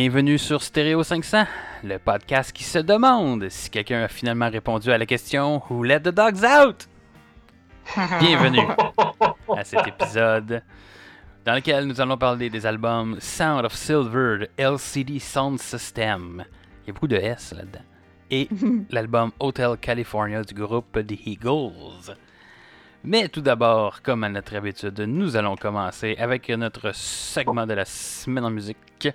Bienvenue sur Stereo 500, le podcast qui se demande si quelqu'un a finalement répondu à la question Who let the dogs out? Bienvenue à cet épisode dans lequel nous allons parler des albums Sound of Silver de LCD Sound System. Il y a beaucoup de S là-dedans. Et l'album Hotel California du groupe The Eagles. Mais tout d'abord, comme à notre habitude, nous allons commencer avec notre segment de la semaine en musique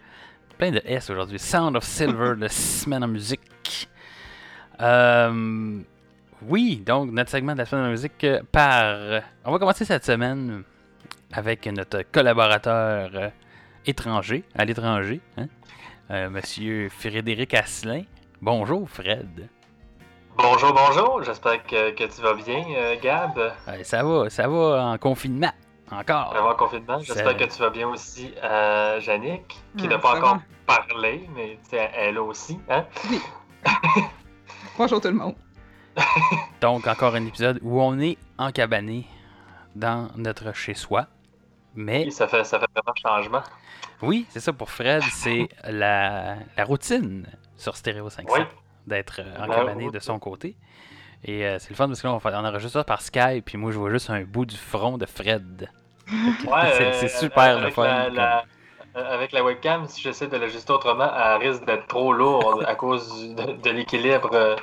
plein de S aujourd'hui. Sound of Silver, la semaine en musique. Euh, oui, donc notre segment de la semaine en musique euh, par. On va commencer cette semaine avec notre collaborateur euh, étranger, à l'étranger, hein, euh, Monsieur Frédéric Asselin. Bonjour, Fred. Bonjour, bonjour. J'espère que, que tu vas bien, Gab. Ça va, ça va en confinement. Encore. Confinement. J'espère que tu vas bien aussi, euh, Yannick, qui Ouais, n'a pas encore va. parlé, mais tu sais, elle aussi. Hein? Bonjour tout le monde. Donc, encore un épisode où on est encabané dans notre chez-soi. Mais Oui, ça fait, ça fait vraiment changement. Oui, c'est ça pour Fred, c'est la, la routine sur Stereo 500 Oui. d'être euh, La encabané de son côté. Et euh, c'est le fun parce que là, on, on enregistre ça par Skype, puis moi, je vois juste un bout du front de Fred. Ouais, C'est- euh, c'est super le fun, La, comme- la- euh, avec la webcam, si j'essaie de l'ajuster autrement, elle risque d'être trop lourde à cause du- de, de l'équilibre euh,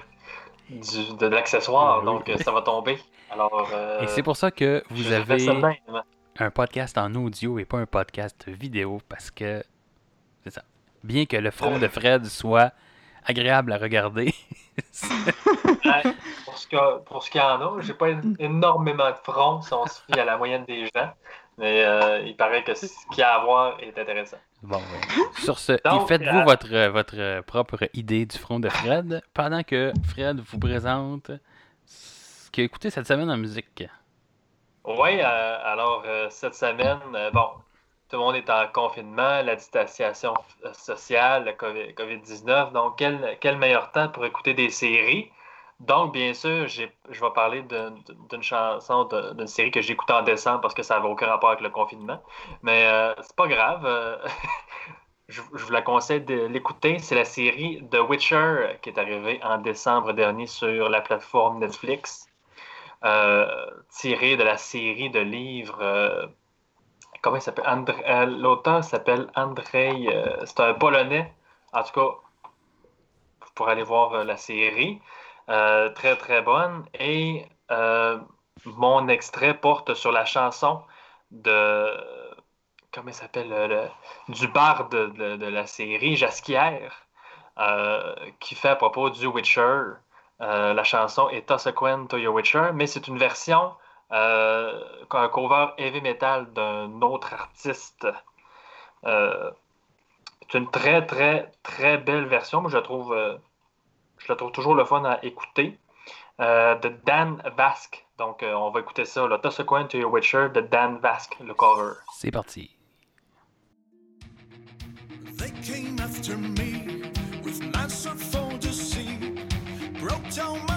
du- de l'accessoire. Oui. Donc, ça va tomber. Alors, euh, Et c'est pour ça que vous avez un podcast en audio et pas un podcast vidéo, parce que c'est ça. Bien que le front de Fred soit agréable à regarder, Ouais, pour ce que- pour ce qu'il y en a, j'ai pas énormément de front si on se fie à la moyenne des gens. Mais euh, il paraît que ce qu'il y a à voir est intéressant. Bon, ouais. sur ce, Donc, faites-vous euh, votre, votre propre idée du front de Fred pendant que Fred vous présente ce qu'il a écouté cette semaine en musique? Oui, euh, alors cette semaine, bon, tout le monde est en confinement, la distanciation euh, sociale, le COVID- COVID-19. donc, quel, meilleur temps pour écouter des séries? Donc, bien sûr, je vais parler d'une chanson, d'une série que j'ai écoutée en décembre parce que ça n'avait aucun rapport avec le confinement. Mais euh, c'est pas grave. euh, je, vous la conseille de l'écouter. C'est la série The Witcher qui est arrivée en décembre dernier sur la plateforme Netflix. Euh, tirée de la série de livres. Comment il s'appelle? Euh, L'auteur s'appelle Andrei. euh, c'est un Polonais. En tout cas, vous pourrez aller voir euh, la série. Euh, très très bonne. Et mon extrait porte sur la chanson de. Comment il s'appelle le- le- Du barde de, de- la série, Jasquière, qui fait à propos du Witcher. La chanson est Coin to Your Witcher, mais c'est une version, un cover heavy metal d'un autre artiste. Euh, c'est une très, très, très belle version. Moi, je la trouve, euh, je la trouve toujours le fun à écouter. Euh, de Dan Vasque. Donc, euh, on va écouter ça. Là. Toss a Coin to Your Witcher de Dan Vasque, le cover. C'est parti. They came after me with massive fantasy, broke down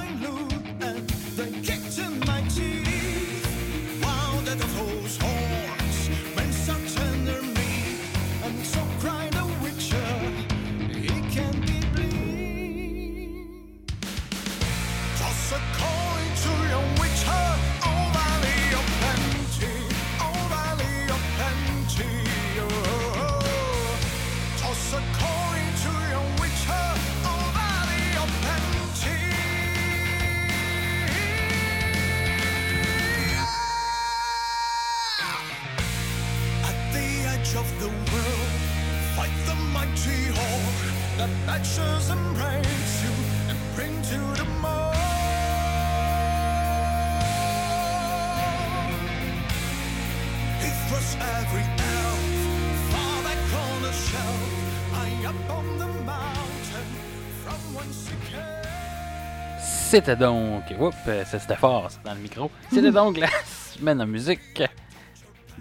C'était donc. Oups, euh, c'était fort c'est dans le micro. C'était donc la semaine en musique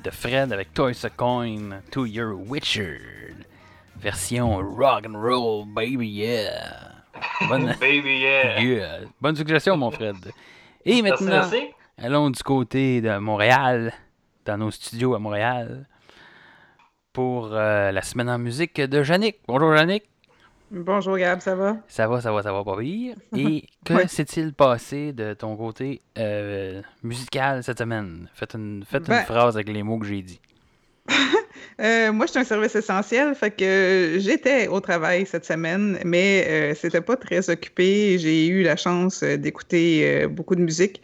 de Fred avec Toys a Coin to Your Witcher. Version rock and roll, baby, yeah. Bonne, Baby, yeah. yeah. Bonne suggestion, mon Fred. Et Merci, maintenant, merci. allons du côté de Montréal, dans nos studios à Montréal, pour euh, la semaine en musique de Yannick. Bonjour, Yannick. Bonjour Gab, ça va? Ça va, ça va, ça va pas pire. Et que Ouais. s'est-il passé de ton côté euh, musical cette semaine? Faites une, faites Ben- une phrase avec les mots que j'ai dit. Euh, moi, je suis un service essentiel, fait que j'étais au travail cette semaine, mais euh, c'était pas très occupé. J'ai eu la chance euh, d'écouter beaucoup de musique.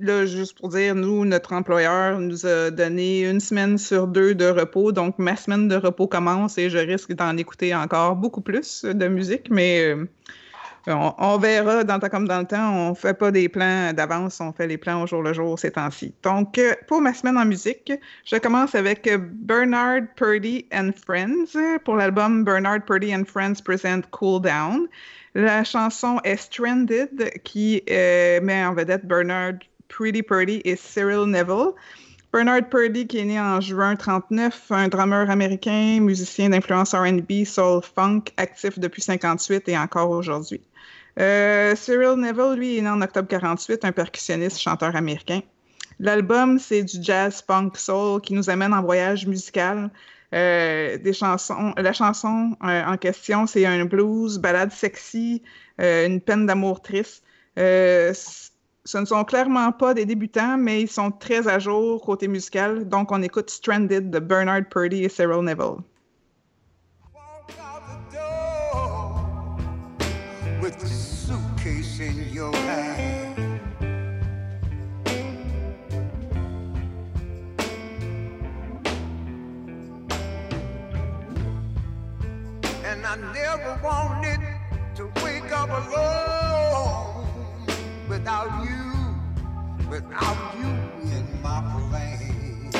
Là, juste pour dire, nous, notre employeur nous a donné une semaine sur deux de repos, donc ma semaine de repos commence et je risque d'en écouter encore beaucoup plus de musique, mais euh, on, verra dans comme dans le temps. On fait pas des plans d'avance, on fait les plans au jour le jour ces temps-ci. Donc, euh, pour ma semaine en musique, je commence avec Bernard Purdy and Friends pour l'album Bernard Purdy and Friends Present Cool Down. La chanson est Stranded qui euh, met en vedette Bernard Pretty Purdy et Cyril Neville. Bernard Purdy, qui est né en juin 39, un drummer américain, musicien d'influence R&B, soul, funk, actif depuis 58 et encore aujourd'hui. Euh, Cyril Neville, lui, est né en octobre 48, un percussionniste, chanteur américain. L'album, c'est du jazz funk soul qui nous amène en voyage musical. Euh, chansons, la chanson euh, en question, c'est un blues, balade sexy, une peine d'amour triste. Ce ne sont clairement pas des débutants, mais ils sont très à jour côté musical. Donc, on écoute Stranded de Bernard Purdy et Cyril Neville. I never wanted to wake up alone without you, without you in my plans.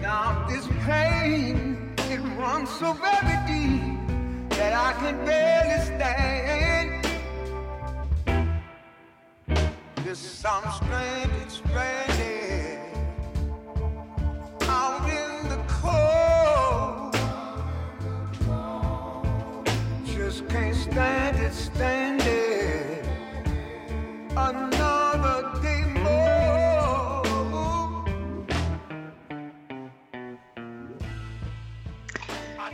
Now this pain, it runs so very deep that I can barely stand. Yes, I'm stranded, stranded out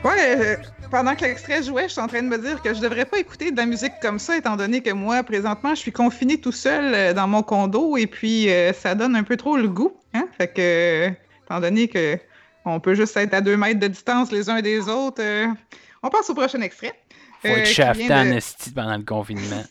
Ouais, euh, pendant que l'extrait jouait, je suis en train de me dire que je devrais pas écouter de la musique comme ça, étant donné que moi, présentement, je suis confiné tout seul euh, dans mon condo et puis euh, ça donne un peu trop le goût. Hein? Fait que, euh, étant donné que on peut juste être à deux mètres de distance les uns des autres, euh, on passe au prochain extrait. Faut euh, être shafté de- pendant le confinement.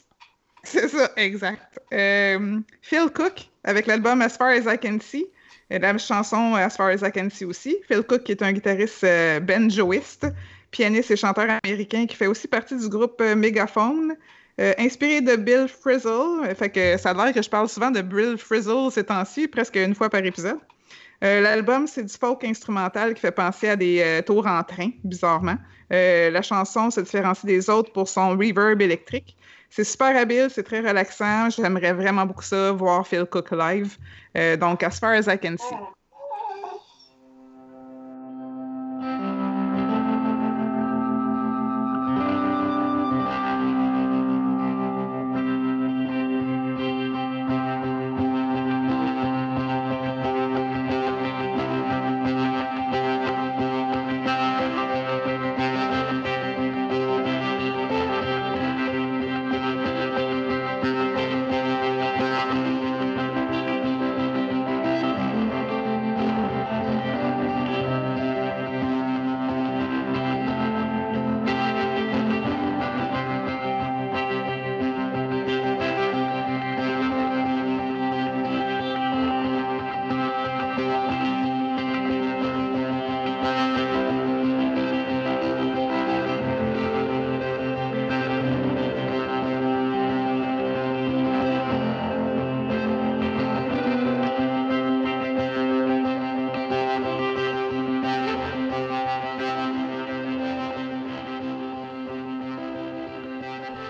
C'est ça, exact. Euh, Phil Cook avec l'album As Far As I Can See. Et la chanson As Far As I Can See aussi. Phil Cook qui est un guitariste euh, banjoiste, pianiste et chanteur américain qui fait aussi partie du groupe euh, Megaphone. Euh, inspiré de Bill Frisell, Euh, fait que ça a l'air que je parle souvent de Bill Frisell ces temps-ci, presque une fois par épisode. L'album, c'est du folk instrumental qui fait penser à des tours en train, bizarrement. La chanson se différencie des autres pour son reverb électrique. C'est super habile, c'est très relaxant. J'aimerais vraiment beaucoup ça, voir Phil Cook live. Euh, donc, as far as I can see.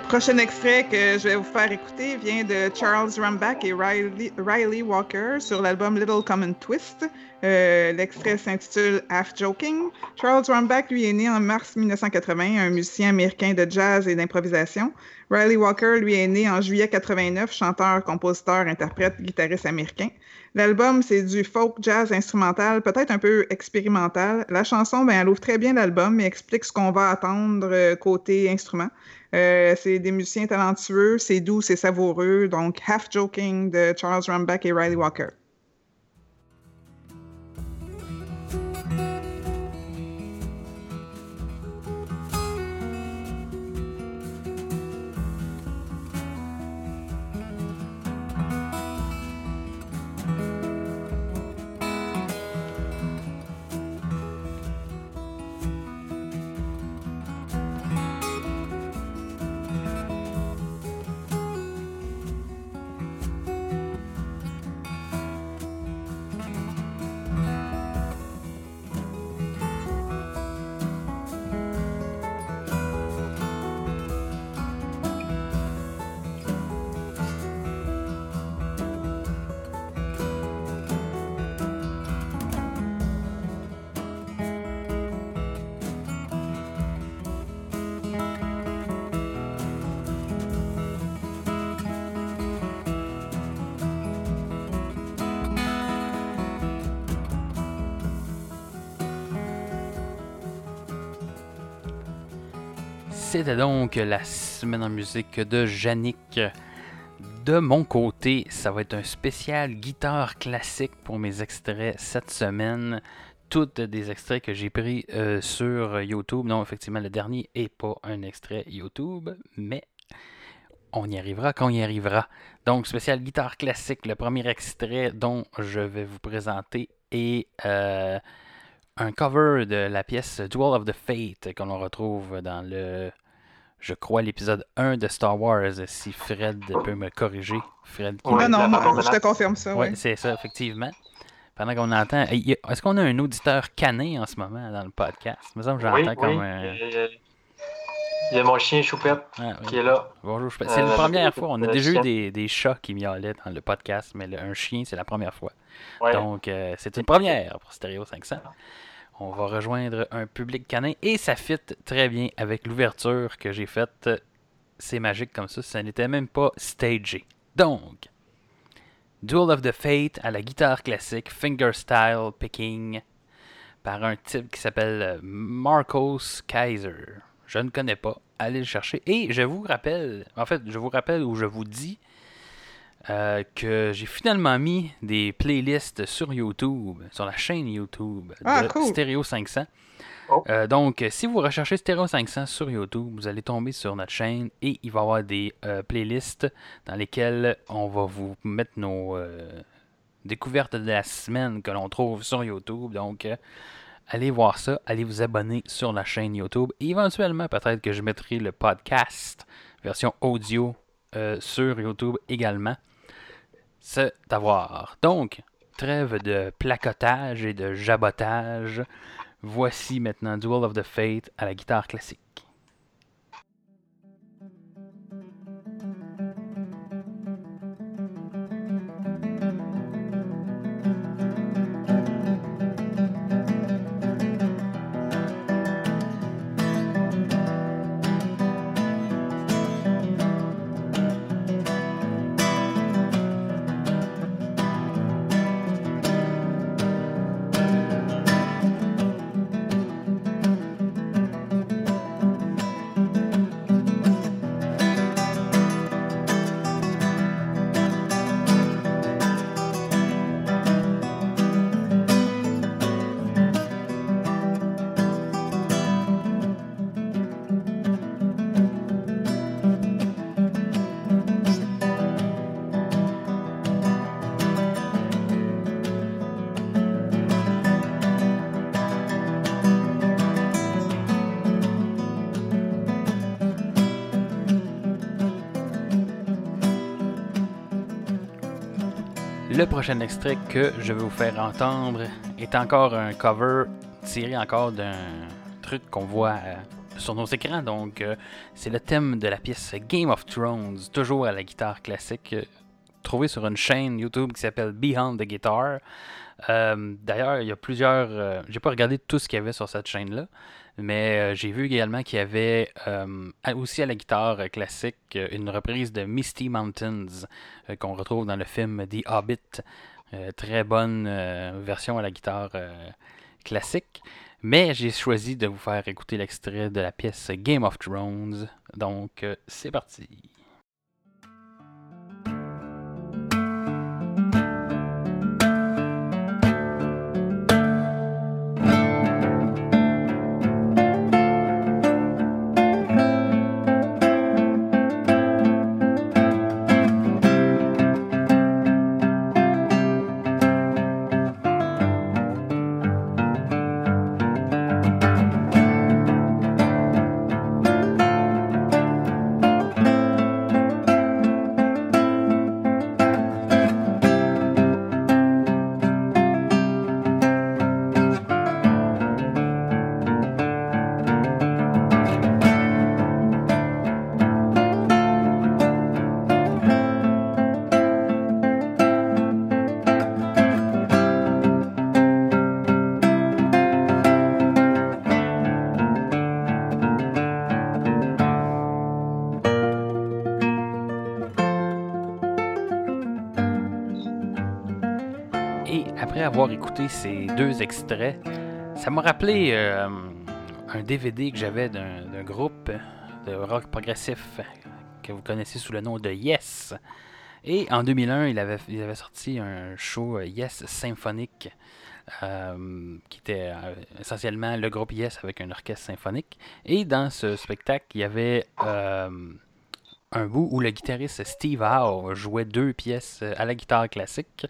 Prochain extrait que je vais vous faire écouter vient de Charles Rumbach et Riley, Walker sur l'album Little Common Twist. Euh, L'extrait s'intitule Half Joking. Charles Rumbach, lui, est né en mars 1980, un musicien américain de jazz et d'improvisation. Riley Walker, lui, est né en juillet 89, chanteur, compositeur, interprète, guitariste américain. L'album, c'est du folk jazz instrumental, peut-être un peu expérimental. La chanson, ben, elle ouvre très bien l'album et explique ce qu'on va attendre euh, côté instrument. Euh, c'est des musiciens talentueux, c'est doux, c'est savoureux. Donc, Half Joking de Charles Rumbach et Riley Walker. C'était donc la semaine en musique de Yannick. De mon côté, ça va être un spécial guitare classique pour mes extraits cette semaine. Toutes des extraits que j'ai pris euh, sur YouTube. Non, effectivement, le dernier n'est pas un extrait YouTube, mais on y arrivera quand on y arrivera. Donc, spécial guitare classique, le premier extrait dont je vais vous présenter est euh, un cover de la pièce Duel of the Fate que l'on retrouve dans le, je crois, l'épisode 1 de Star Wars, si Fred peut me corriger. Fred qui Oui, Ah non, moi, je te confirme ça. Oui, ouais. c'est ça, effectivement. Pendant qu'on entend. Est-ce qu'on a un auditeur canin en ce moment dans le podcast? Il me semble que Oui, j'entends oui. comme un. Il y a- il y a mon chien Choupette Ah, oui. qui est là. Bonjour, je- C'est la Euh, première fois. On a déjà eu chien. des, des chats qui miaulaient dans le podcast, mais le- un chien, c'est la première fois. Ouais. Donc, euh, c'est une première pour Stereo 500. On va rejoindre un public canin et ça fit très bien avec l'ouverture que j'ai faite. C'est magique comme ça, ça n'était même pas stagé. Donc, Duel of the Fate à la guitare classique, fingerstyle picking, par un type qui s'appelle euh, Marcos Kaiser. Je ne connais pas. Allez le chercher. Et je vous rappelle, en fait, je vous rappelle ou je vous dis euh, que j'ai finalement mis des playlists sur YouTube, sur la chaîne YouTube Ah, de cool. Stereo 500. Oh. Euh, donc, si vous recherchez Stereo 500 sur YouTube, vous allez tomber sur notre chaîne et il va y avoir des euh, playlists dans lesquelles on va vous mettre nos euh, découvertes de la semaine que l'on trouve sur YouTube. Donc, euh, allez voir ça, allez vous abonner sur la chaîne YouTube. Et éventuellement, peut-être que je mettrai le podcast version audio euh, sur YouTube également. C'est à voir. Donc, trêve de placotage et de jabotage. Voici maintenant Duel of the Fate à la guitare classique. Le prochain extrait que je vais vous faire entendre est encore un cover tiré encore d'un truc qu'on voit euh, sur nos écrans. Donc, euh, c'est le thème de la pièce Game of Thrones, toujours à la guitare classique, euh, trouvé sur une chaîne YouTube qui s'appelle Behind the Guitar. D'ailleurs, il y a plusieurs. J'ai pas regardé tout ce qu'il y avait sur cette chaîne-là, mais euh, j'ai vu également qu'il y avait euh, aussi à la guitare euh, classique une reprise de Misty Mountains qu'on retrouve dans le film The Hobbit. Très bonne version à la guitare classique. Mais j'ai choisi de vous faire écouter l'extrait de la pièce Game of Thrones. Donc, c'est parti. Ces deux extraits, ça m'a rappelé euh, un DVD que j'avais d'un groupe de rock progressif que vous connaissez sous le nom de Yes. Et en 2001, il avait, sorti un show euh, Yes symphonique, euh, qui était essentiellement le groupe Yes avec un orchestre symphonique. Et dans ce spectacle, il y avait un bout où le guitariste Steve Howe jouait deux pièces à la guitare classique,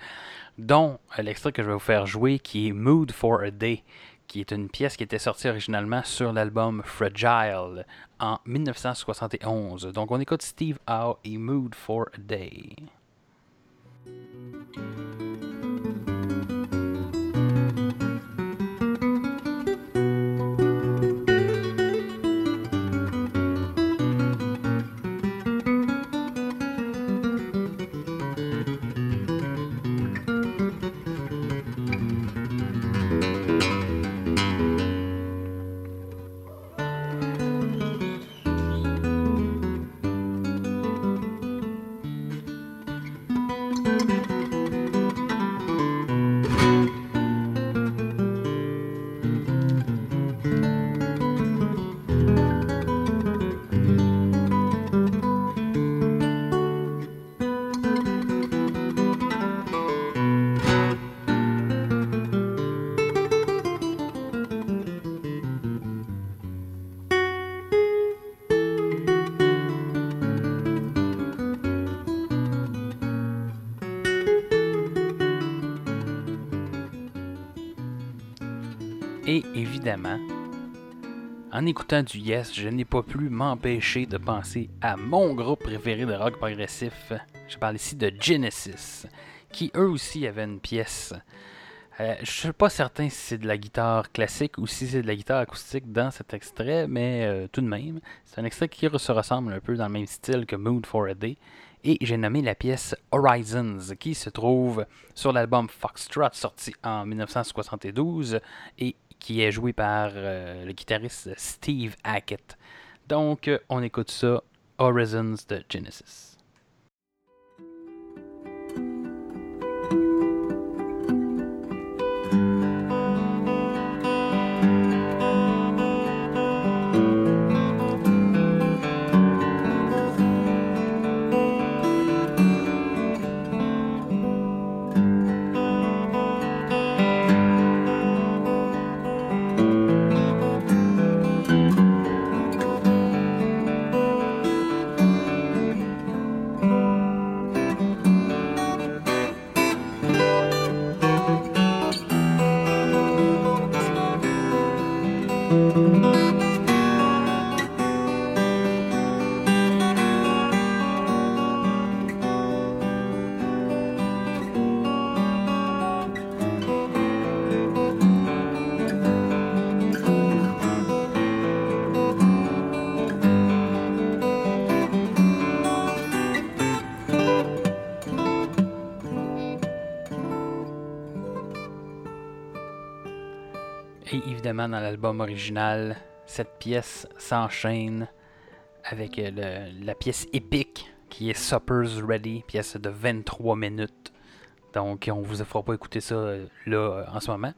dont l'extrait que je vais vous faire jouer qui est Mood for a Day, qui est une pièce qui était sortie originalement sur l'album Fragile en 1971. Donc on écoute Steve Howe et Mood for a Day. Évidemment, en écoutant du Yes, je n'ai pas pu m'empêcher de penser à mon groupe préféré de rock progressif. Je parle ici de Genesis, qui eux aussi avaient une pièce. Euh, je suis pas certain si c'est de la guitare classique ou si c'est de la guitare acoustique dans cet extrait, mais euh, tout de même, c'est un extrait qui se ressemble un peu dans le même style que Mood for a Day. Et j'ai nommé la pièce Horizons, qui se trouve sur l'album Foxtrot, sorti en 1972, et qui est joué par euh, le guitariste Steve Hackett. Donc, euh, on écoute ça, Horizons de Genesis. Dans l'album original, cette pièce s'enchaîne avec euh, le- la pièce épique qui est Supper's Ready, pièce de 23 minutes. Donc, on vous fera pas écouter ça euh, là euh, en ce moment.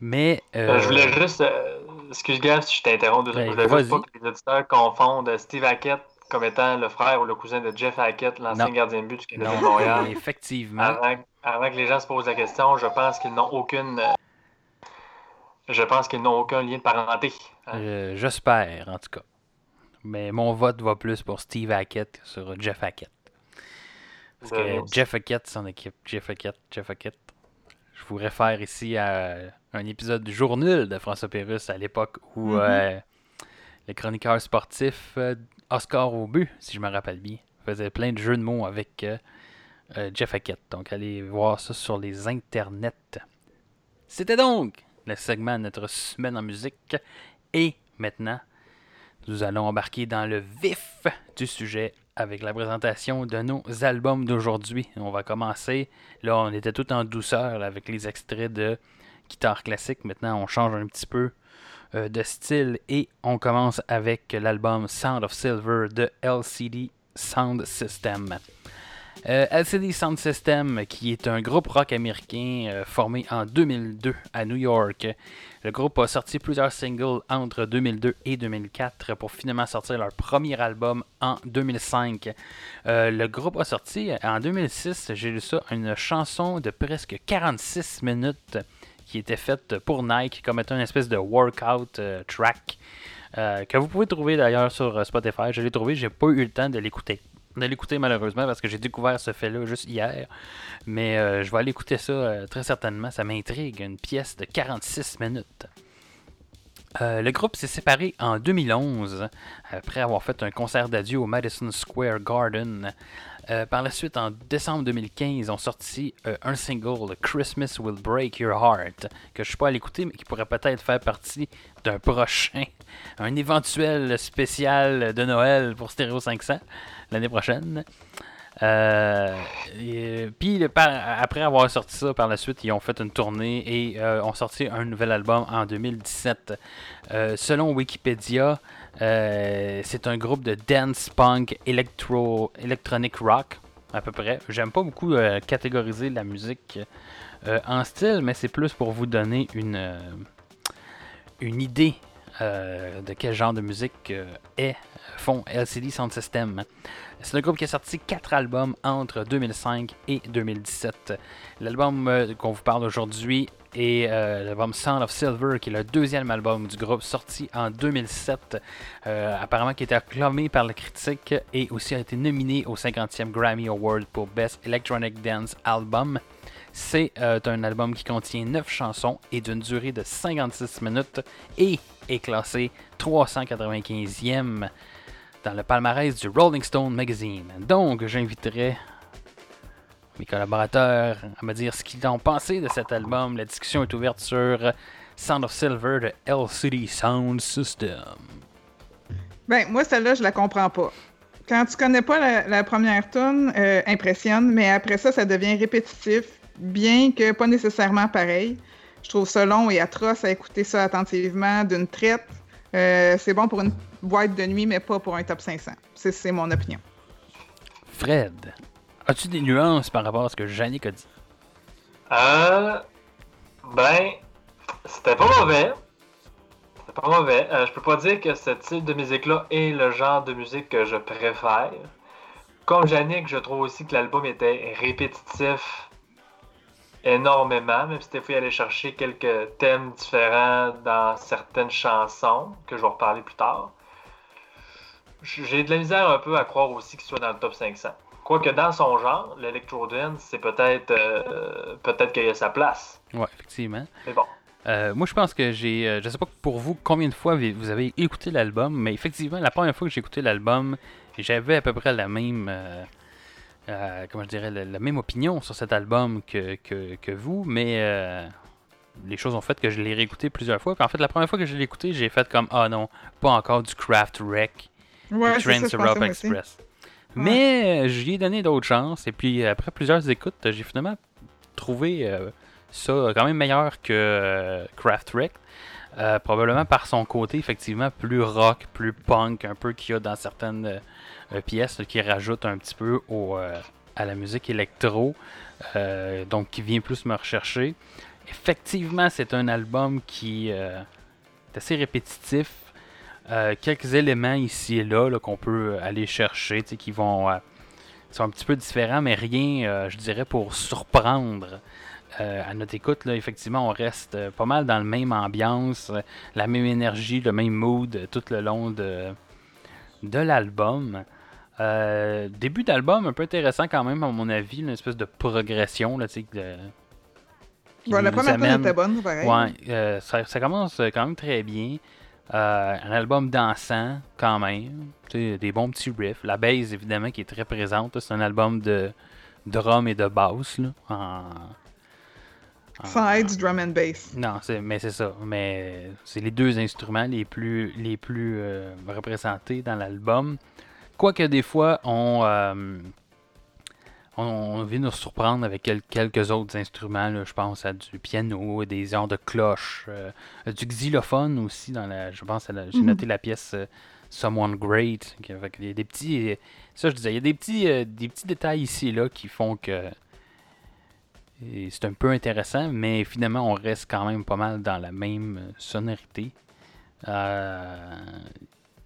Mais. Euh, je voulais juste. euh, excuse, Gab, si je t'interromps Ben. Je voulais juste pas que les auditeurs confondent Steve Hackett comme étant le frère ou le cousin de Jeff Hackett, l'ancien gardien de but du Canadien de Montréal. effectivement. Avant, avant que les gens se posent la question, je pense qu'ils n'ont aucune. Je pense qu'ils n'ont aucun lien de parenté. hein. Euh, J'espère, en tout cas. Mais mon vote va plus pour Steve Hackett que sur Jeff Hackett. Parce que Jeff Hackett, son équipe, Jeff Hackett, Jeff Hackett. Je vous réfère ici à un épisode du jour nul de François Pérusse à l'époque où Mhm. euh, le chroniqueur sportif euh, Oscar Aubu, si je me rappelle bien, faisait plein de jeux de mots avec euh, euh, Jeff Hackett. Donc allez voir ça sur les internets. C'était donc le segment de notre semaine en musique. Et maintenant, nous allons embarquer dans le vif du sujet avec la présentation de nos albums d'aujourd'hui. On va commencer. Là, on était tout en douceur avec les extraits de guitare classique. Maintenant, on change un petit peu euh, de style et on commence avec l'album Sound of Silver de LCD Sound System. Euh, LCD Sound System, qui est un groupe rock américain euh, formé en 2002 à New York. Le groupe a sorti plusieurs singles entre 2002 et 2004 pour finalement sortir leur premier album en 2005. Euh, le groupe a sorti en 2006, j'ai lu ça, une chanson de presque 46 minutes qui était faite pour Nike comme étant une espèce de workout track que vous pouvez trouver d'ailleurs sur Spotify. Je l'ai trouvé, j'ai pas eu le temps de l'écouter. De l'écouter malheureusement parce que j'ai découvert ce fait-là juste hier. Mais euh, je vais aller écouter ça euh, très certainement. Ça m'intrigue. Une pièce de 46 minutes. Euh, le groupe s'est séparé en 2011 après avoir fait un concert d'adieu au Madison Square Garden. Par la suite, en décembre 2015, ils ont sorti un single, Christmas Will Break Your Heart, que je suis pas à l'écouter, mais qui pourrait peut-être faire partie d'un prochain, un éventuel spécial de Noël pour Stereo 500 l'année prochaine. Euh, et, puis après avoir sorti ça par la suite, ils ont fait une tournée et euh, ont sorti un nouvel album en 2017. Euh, selon Wikipédia, euh, c'est un groupe de dance punk electro electronic rock à peu près. J'aime pas beaucoup euh, catégoriser la musique euh, en style, mais c'est plus pour vous donner une euh, une idée euh, de quel genre de musique euh, est font LCD Sound System. C'est un groupe qui a sorti 4 albums entre 2005 et 2017. L'album euh, qu'on vous parle aujourd'hui est euh, l'album Sound of Silver, qui est le deuxième album du groupe sorti en 2007. euh, apparemment qui a été acclamé par la critique et aussi a été nominé au 50e Grammy Award pour Best Electronic Dance Album. C'est un album qui contient 9 chansons et d'une durée de 56 minutes et est classé 395e dans le palmarès du Rolling Stone Magazine. Donc, j'inviterai mes collaborateurs à me dire ce qu'ils ont pensé de cet album. La discussion est ouverte sur Sound of Silver de LCD Sound System. Ben, moi, celle-là, je la comprends pas. Quand tu connais pas la, première tune, euh, impressionne, mais après ça, ça devient répétitif, bien que pas nécessairement pareil. Je trouve ça long et atroce à écouter ça attentivement d'une traite. Euh, c'est bon pour une boîte de nuit, mais pas pour un top 500. C'est- C'est mon opinion. Fred, as-tu des nuances par rapport à ce que Yannick a dit? Euh, ben, c'était pas mauvais. C'était pas mauvais. Euh, je peux pas dire que ce type de musique-là est le genre de musique que je préfère. Comme Yannick, je trouve aussi que l'album était répétitif énormément, même si des fois il allait chercher quelques thèmes différents dans certaines chansons, que je vais reparler plus tard. J'ai de la misère un peu à croire aussi qu'il soit dans le top 500. Quoique dans son genre, l'Electro Dance, c'est peut-être euh, peut-être qu'il y a sa place. Ouais, effectivement. Mais bon. Euh, moi, je pense que j'ai. euh, je sais pas pour vous combien de fois vous avez écouté l'album, mais effectivement, la première fois que j'ai écouté l'album, j'avais à peu près la même. euh, comment je dirais, la, la même opinion sur cet album que, que, que vous, mais les choses ont fait que je l'ai réécouté plusieurs fois. Puis en fait, la première fois que je l'ai écouté, j'ai fait comme Ah non, pas encore du Craft Wreck, Ouais, Trans ça, je Europe. Express. Mais euh, j'y ai donné d'autres chances, et puis après plusieurs écoutes, j'ai finalement trouvé euh, ça quand même meilleur que euh, Craft Wreck. Euh, probablement par son côté effectivement plus rock, plus punk, un peu qu'il y a dans certaines pièces qui rajoutent un petit peu au, à la musique électro, donc qui vient plus me rechercher. Effectivement, c'est un album qui est assez répétitif. Euh, quelques éléments ici et là, là, qu'on peut aller chercher, qui vont euh, sont un petit peu différents, mais rien, euh, je dirais, pour surprendre. À notre écoute, là, effectivement, on reste pas mal dans la même ambiance, la même énergie, le même mood tout le long de, de l'album. Début d'album un peu intéressant quand même, à mon avis, une espèce de progression, là, tu sais, de- qui Bon, la première amène- était bonne, pareil. Ouais, euh, ça, ça commence quand même très bien. Euh, un album dansant, quand même. Des bons petits riffs. La bass, évidemment, qui est très présente. C'est un album de drum et de bass. Là, en- en- Sans être du drum and bass. Non, mais c'est ça. Mais c'est les deux instruments les plus, les plus euh, représentés dans l'album. Quoique des fois, on, euh, on, on vient nous surprendre avec quel- quelques autres instruments. là. Je pense à du piano, des genres de cloches, euh, du xylophone aussi. Dans la, je pense à la- j'ai Mhm. noté la pièce euh, Someone Great. qui- fait qu'il y a des petits, ça je disais, il y a des petits, euh, des petits détails ici et là qui font que c'est un peu intéressant, mais finalement, on reste quand même pas mal dans la même euh, sonorité. Euh,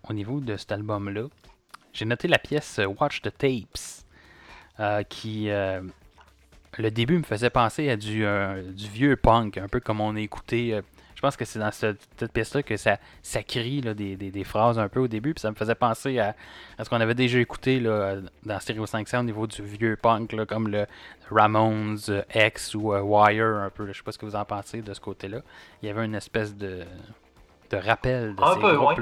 au niveau de cet album-là, j'ai noté la pièce euh, Watch the Tapes, euh, qui, euh, le début me faisait penser à du, euh, du vieux punk, un peu comme on a écouté. euh, je pense que c'est dans cette, cette pièce-là que ça, ça crie là, des, des- des phrases un peu au début, puis ça me faisait penser à, à ce qu'on avait déjà écouté là, dans Stereo 500 au niveau du vieux punk, là, comme le Ramones, euh, X ou euh, Wire, un peu. là. Je sais pas ce que vous en pensez de ce côté-là. Il y avait une espèce de, de rappel de Un ces ouais.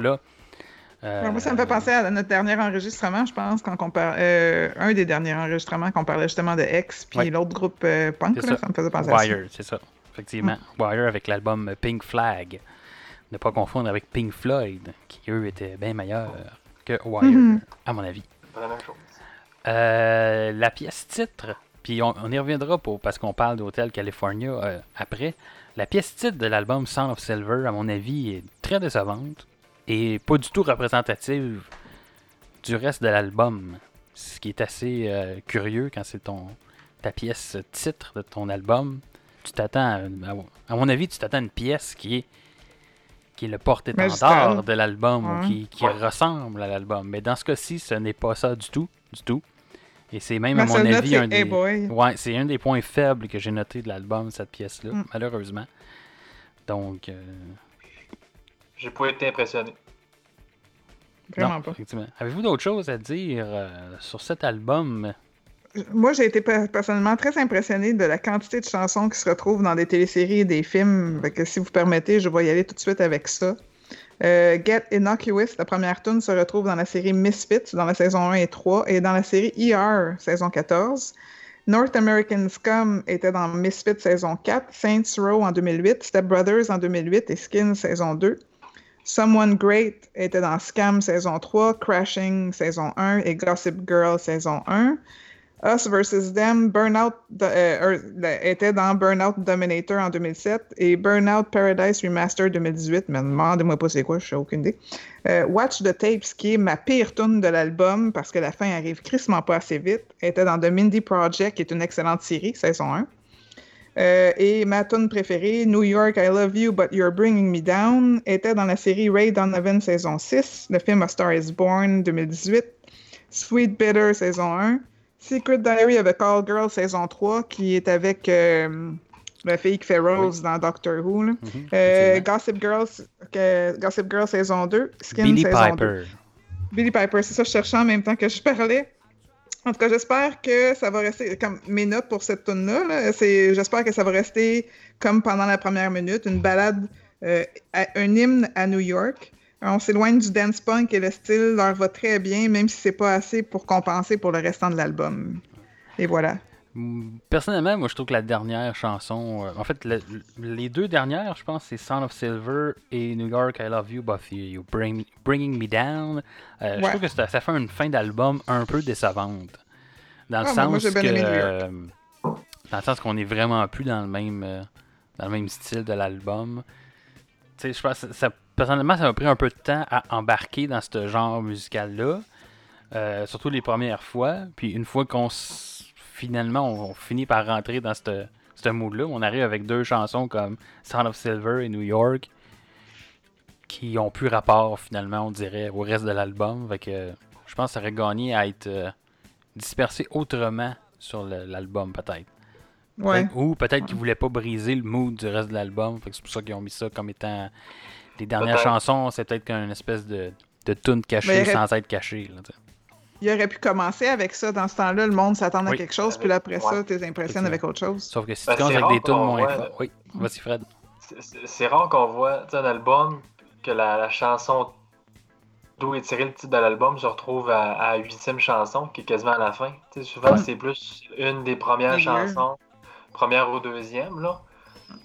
Euh, moi, ça me fait penser à notre dernier enregistrement, je pense, quand on par... euh, un des derniers enregistrements qu'on parlait justement de X, puis Ouais. l'autre groupe euh, punk, là, ça. ça. me faisait penser à ça. Wire, c'est ça. Effectivement. Wire avec l'album Pink Flag. Ne pas confondre avec Pink Floyd, qui eux étaient bien meilleurs que Wire, Mhm. à mon avis. C'est la même chose. Euh, la pièce titre, puis on, on y reviendra pour, parce qu'on parle d'Hotel California euh, après. La pièce titre de l'album Sound of Silver, à mon avis, est très décevante et pas du tout représentative du reste de l'album. Ce qui est assez euh, curieux quand c'est ton ta pièce titre de ton album. Tu t'attends, à, à- à mon avis, tu t'attends à une pièce qui est qui est le porte-étendard de l'album ou qui, qui Ouais. ressemble à l'album. Mais dans ce cas-ci, ce n'est pas ça du tout, du tout. Et c'est même à mon avis un des, Boy. ouais, c'est un des points faibles que j'ai noté de l'album cette pièce-là, Mm. malheureusement. Donc, euh, J'ai pas été impressionné. Vraiment non, pas. effectivement. Avez-vous d'autres choses à dire euh, sur cet album? Moi, j'ai été pe- personnellement très impressionnée de la quantité de chansons qui se retrouvent dans des téléséries et des films. Fait que si vous permettez, je vais y aller tout de suite avec ça. Euh, Get Innocuous, la première tune, se retrouve dans la série Misfits, dans la saison 1 et 3, et dans la série ER, saison 14. North American Scum était dans Misfits, saison 4, Saints Row en 2008, Step Brothers en 2008 et Skin, saison 2. Someone Great était dans Scam, saison 3, Crashing, saison 1 et Gossip Girl, saison 1. Us vs. Them, Burnout euh, le- était dans Burnout Dominator en 2007 et Burnout Paradise Remaster 2018. Mais demandez-moi pas c'est quoi, je n'ai aucune idée. Euh, Watch the Tapes, qui est ma pire tune de l'album parce que la fin arrive crissement pas assez vite, était dans The Mindy Project, qui est une excellente série, saison 1. Euh, et ma tune préférée, New York, I Love You, But You're Bringing Me Down, était dans la série Ray Donovan saison 6, le film A Star is Born 2018, Sweet Bitter saison 1, Secret Diary of a Call Girl saison 3, qui est avec euh, la fille qui fait Rose dans Doctor Who. là. Euh, effectivement. Gossip, Girl, que- Gossip Girl saison 2, Skin Billy saison 2. Piper. Billy Piper, c'est ça, je cherchais en même temps que je parlais. En tout cas, j'espère que ça va rester comme mes notes pour cette tune là. c'est j'espère que ça va rester comme pendant la première minute, une balade, euh, un hymne à New York. On s'éloigne du dance punk et le style leur va très bien, même si c'est pas assez pour compenser pour le restant de l'album. Et voilà. Personnellement, moi je trouve que la dernière chanson, euh, en fait le- les deux dernières, je pense, c'est Sound of Silver et New York I Love You, but you, you bring, Bringing Me Down. Euh, Je trouve que ça, ça fait une fin d'album un peu décevante. Dans le Ah, moi, sens que. euh, Dans le sens qu'on est vraiment plus dans le même, dans le même style de l'album. Tu sais, je pense ça, personnellement, ça m'a pris un peu de temps à embarquer dans ce genre musical-là. Euh, surtout les premières fois. Puis une fois qu'on s- finalement on, on finit par rentrer dans ce mood-là, on arrive avec deux chansons comme Sound of Silver et New York qui ont plus rapport finalement, on dirait, au reste de l'album. Fait que je pense que ça aurait gagné à être euh, dispersé autrement sur l'album peut-être. Ouais. Ou peut-être qu'ils voulaient pas briser le mood du reste de l'album. Fait que c'est pour ça qu'ils ont mis ça comme étant les dernières chansons, c'est peut-être qu'une espèce de, de tune cachée Mais sans être cachée. là. Il aurait pu commencer avec ça. Dans ce temps-là, le monde s'attend Oui. à quelque chose, puis là, après ça, ouais. t'es impressionnes avec autre chose. Sauf que si Ben, tu avec des tunes moins voit- fortes. Oui, vas-y Fred. C'est- rare qu'on voit tu un album que la, la chanson d'où est tiré le titre de l'album se retrouve à, à huitième chanson qui est quasiment à la fin. Tu souvent, Ouais. c'est plus une des premières chansons, première ou deuxième, là,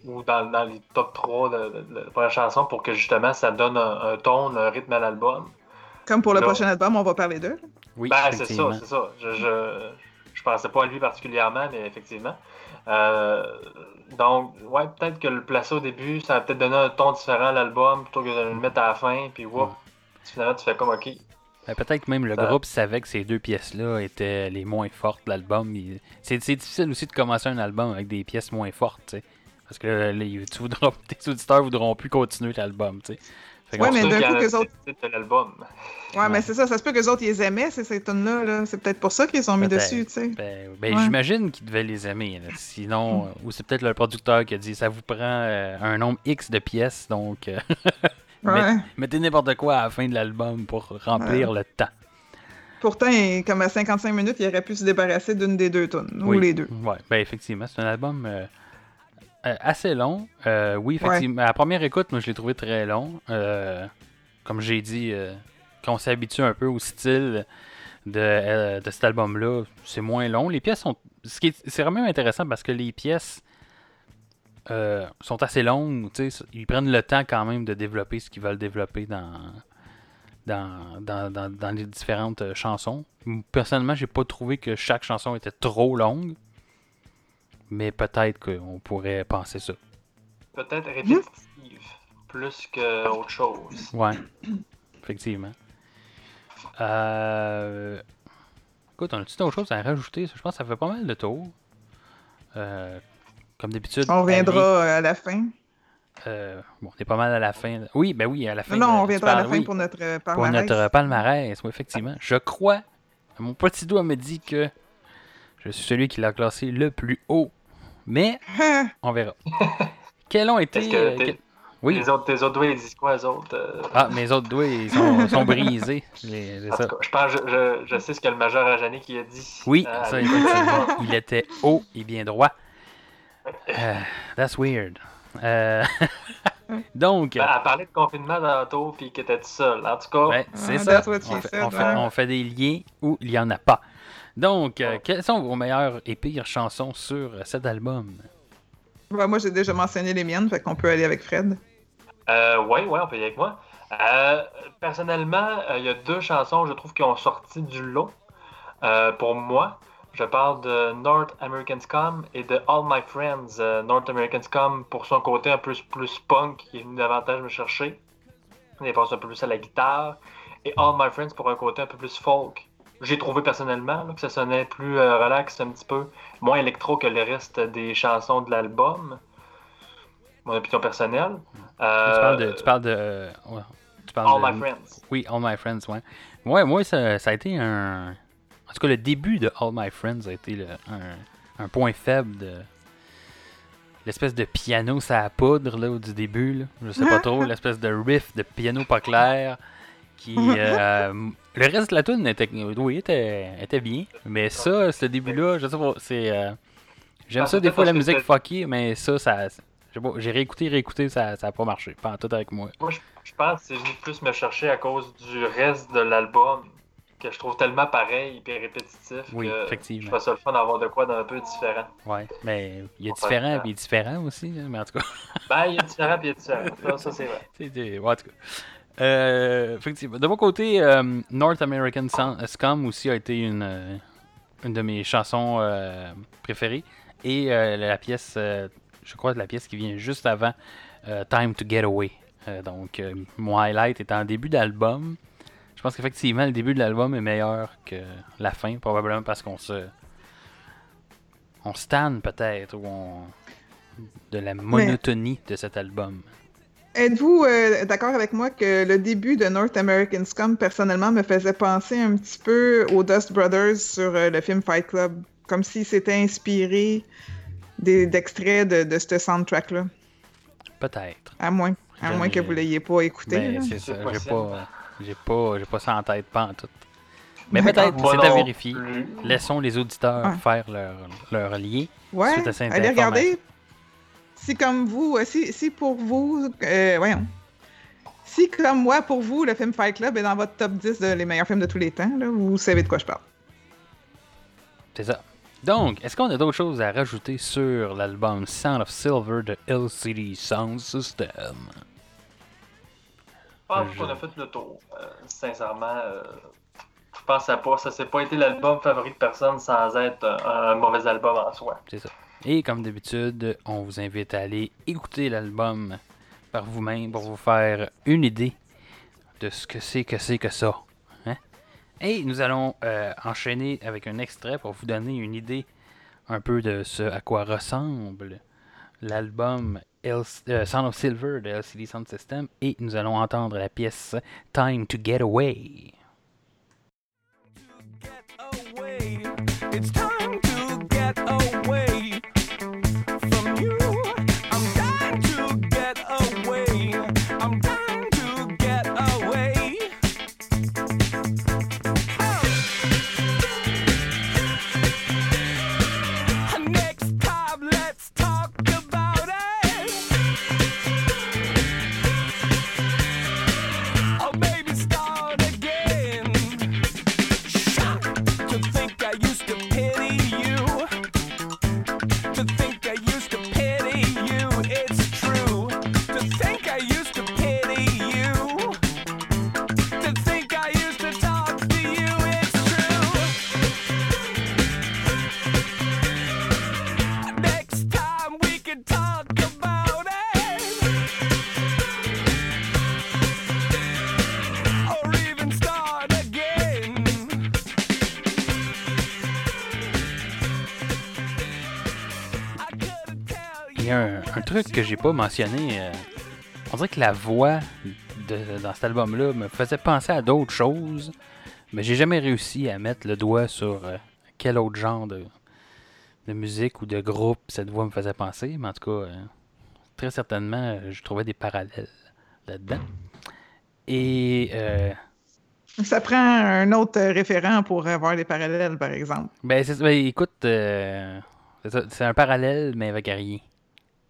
ou dans, dans les top 3 de, de- de la première chanson pour que justement ça donne un, un ton, un rythme à l'album. Comme pour le Là. prochain album, on va parler d'eux. Oui, Ben, c'est ça, c'est ça. Je, je, je pensais pas à lui particulièrement, mais effectivement. Euh, donc, ouais, peut-être que le placer au début, ça va peut-être donner un ton différent à l'album plutôt que de le mettre à la fin, puis whoop, Ouais. finalement, tu fais comme OK. Ben, peut-être que même le Ça- groupe savait que ces deux pièces-là étaient les moins fortes de l'album. Il- C'est difficile aussi de commencer un album avec des pièces moins fortes, tu sais. Parce que les, tu voudras, tes auditeurs voudront plus continuer l'album, tu sais. Fait Ouais, mais d'un coup, autres- l'album. Ouais, Ouais. mais c'est ça. Ça se peut que les autres, ils les aimaient, ces, ces tunes-là. Là. C'est peut-être pour ça qu'ils les ont mis dessus, tu sais. Ben, ben, Ouais. j'imagine qu'ils devaient les aimer. là. Sinon, euh, ou c'est peut-être le producteur qui a dit ça vous prend euh, un nombre X de pièces, donc euh, Ouais. mettez n'importe quoi à la fin de l'album pour remplir le temps. Pourtant, comme à 55 minutes, il aurait pu se débarrasser d'une des deux tunes, ou Oui. les deux. Ouais, ben effectivement, c'est un album euh, euh, assez long. Euh, oui, effectivement. À la première écoute, moi, je l'ai trouvé très long. Euh, comme j'ai dit, quand on s'habitue un peu au style de, de cet album-là, c'est moins long. Les pièces sont. ce qui est- C'est vraiment intéressant parce que les pièces sont assez longues. Ils prennent le temps quand même de développer ce qu'ils veulent développer dans, dans, dans, dans- dans les différentes chansons. Personnellement, j'ai pas trouvé que chaque chanson était trop longue. Mais peut-être qu'on pourrait penser ça. Peut-être répétitive, plus qu'autre chose. Ouais. Effectivement. Euh... Écoute, on a-tu autre chose à rajouter? Je pense que ça fait pas mal de tours. Euh, Comme d'habitude. On reviendra à la fin. euh, bon, on est pas mal à la fin. Oui, ben oui, à la fin. Non, de- on reviendra à la fin oui, pour notre euh, pour palmarès. notre euh, palmarès. Oui, effectivement. Je crois, mon petit doigt me dit que je suis celui qui l'a classé le plus haut. Mais Ah, on verra. Quels ont été. Que euh, t'es- quel- Oui. Les autres, tes autres doigts, ils disent quoi, eux autres? euh? Ah, mes autres doigts, ils sont, sont brisés. Les- En tout cas, je pense, je, je, je sais ce que le major Ajani qui a dit. Oui, Euh, ça, effectivement. Il était haut et bien droit. Euh, that's weird. Euh, donc, Ben, elle parlait de confinement tantôt, puis qu'il était tout seul. En tout cas, ouais, c'est Ah, ça. On fait, on, fait, ouais. on fait des liens où il n'y en a pas. Donc, euh, quelles sont vos meilleures et pires chansons sur euh, cet album? ouais, moi, j'ai déjà mentionné les miennes, fait qu'on peut aller avec Fred. Euh, ouais, ouais, on peut y aller avec moi. Euh, personnellement, euh, il y a deux chansons, je trouve, qui ont sorti du lot. Euh, pour moi, je parle de North American Scum et de All My Friends. Euh, North American Scum pour son côté un peu plus punk, qui est venu davantage me chercher. Il passe un peu plus à la guitare. Et All My Friends pour un côté un peu plus folk. J'ai trouvé personnellement là, que ça sonnait plus euh, relax un petit peu, moins électro que le reste des chansons de l'album. Mon opinion personnelle. tu parles de. Euh, Tu parles de euh, ouais, tu parles All de- My Friends. Oui, All My Friends, ouais. Ouais, moi, ça, ça a été un. En tout cas, le début de All My Friends a été le- un, un point faible de. L'espèce de piano, ça à poudre, là, du début, là. Je sais pas trop, l'espèce de riff de piano pas clair. Qui. euh, le reste de la tune était, oui, était, était bien. Mais ça, ce début-là, je sais pas, c'est. euh, J'aime ça des fois la musique fucky, mais ça, ça. J'ai réécouté, réécouté, ça n'a pas marché. Pas en tout avec moi. Moi, je, je pense que c'est venu plus me chercher à cause du reste de l'album que je trouve tellement pareil et répétitif Oui, que effectivement. je trouve ça le fun d'avoir de quoi d'un peu différent. Ouais, mais il va différent puis différent aussi, là, mais en tout cas, Ben, il a différent puis il a différent. Ça, ça, c'est vrai. c'est ouais, en tout cas. Euh, effectivement. De mon côté, euh, North American Sun- Scum aussi a été une, euh, une de mes chansons euh, préférées. Et euh, la pièce, euh, je crois que la pièce qui vient juste avant euh, Time to Get Away. Euh, donc, euh, mon highlight est en début d'album. Je pense qu'effectivement, le début de l'album est meilleur que la fin, probablement parce qu'on se. On stan peut-être, ou on. de la monotonie de cet album. Êtes-vous euh, d'accord avec moi que le début de North American Scum, personnellement, me faisait penser un petit peu aux Dust Brothers sur euh, le film Fight Club? Comme s'il s'était inspiré des- d'extraits de, de ce soundtrack-là? Peut-être. À moins, à moins que vous l'ayez pas écouté. Mais là. c'est ça, j'ai pas, j'ai pas, j'ai pas ça en tête, pas en tout. Mais peut-être, c'est à vérifier. Laissons les auditeurs Ouais. faire leur, leur lien. Ouais, suite à cette allez regarder. Si comme vous, euh, si, si pour vous, euh, voyons. Si comme moi, pour vous, le film Fight Club est dans votre top 10 de les meilleurs films de tous les temps, là, vous savez de quoi je parle. C'est ça. Donc, est-ce qu'on a d'autres choses à rajouter sur l'album Sound of Silver de LCD Sound System? Je pense qu'on a fait le tour. Euh, sincèrement, euh, je pense que ça pas, ça s'est pas été l'album favori de personne sans être un, un mauvais album en soi. C'est ça. Et comme d'habitude, on vous invite à aller écouter l'album par vous-même pour vous faire une idée de ce que c'est que c'est que ça. Hein? Et nous allons euh, enchaîner avec un extrait pour vous donner une idée un peu de ce à quoi ressemble l'album euh, Sound of Silver de LCD Sound System. Et nous allons entendre la pièce Time to Get Away. away. It's time truc que j'ai pas mentionné. euh, on dirait que la voix de- dans cet album-là me faisait penser à d'autres choses, mais j'ai jamais réussi à mettre le doigt sur euh, quel autre genre de, de musique ou de groupe cette voix me faisait penser. Mais en tout cas, euh, très certainement, je trouvais des parallèles là-dedans. Et euh, Ça prend un autre référent pour avoir des parallèles, par exemple. Ben, ben, écoute, c'est un parallèle, mais avec rien.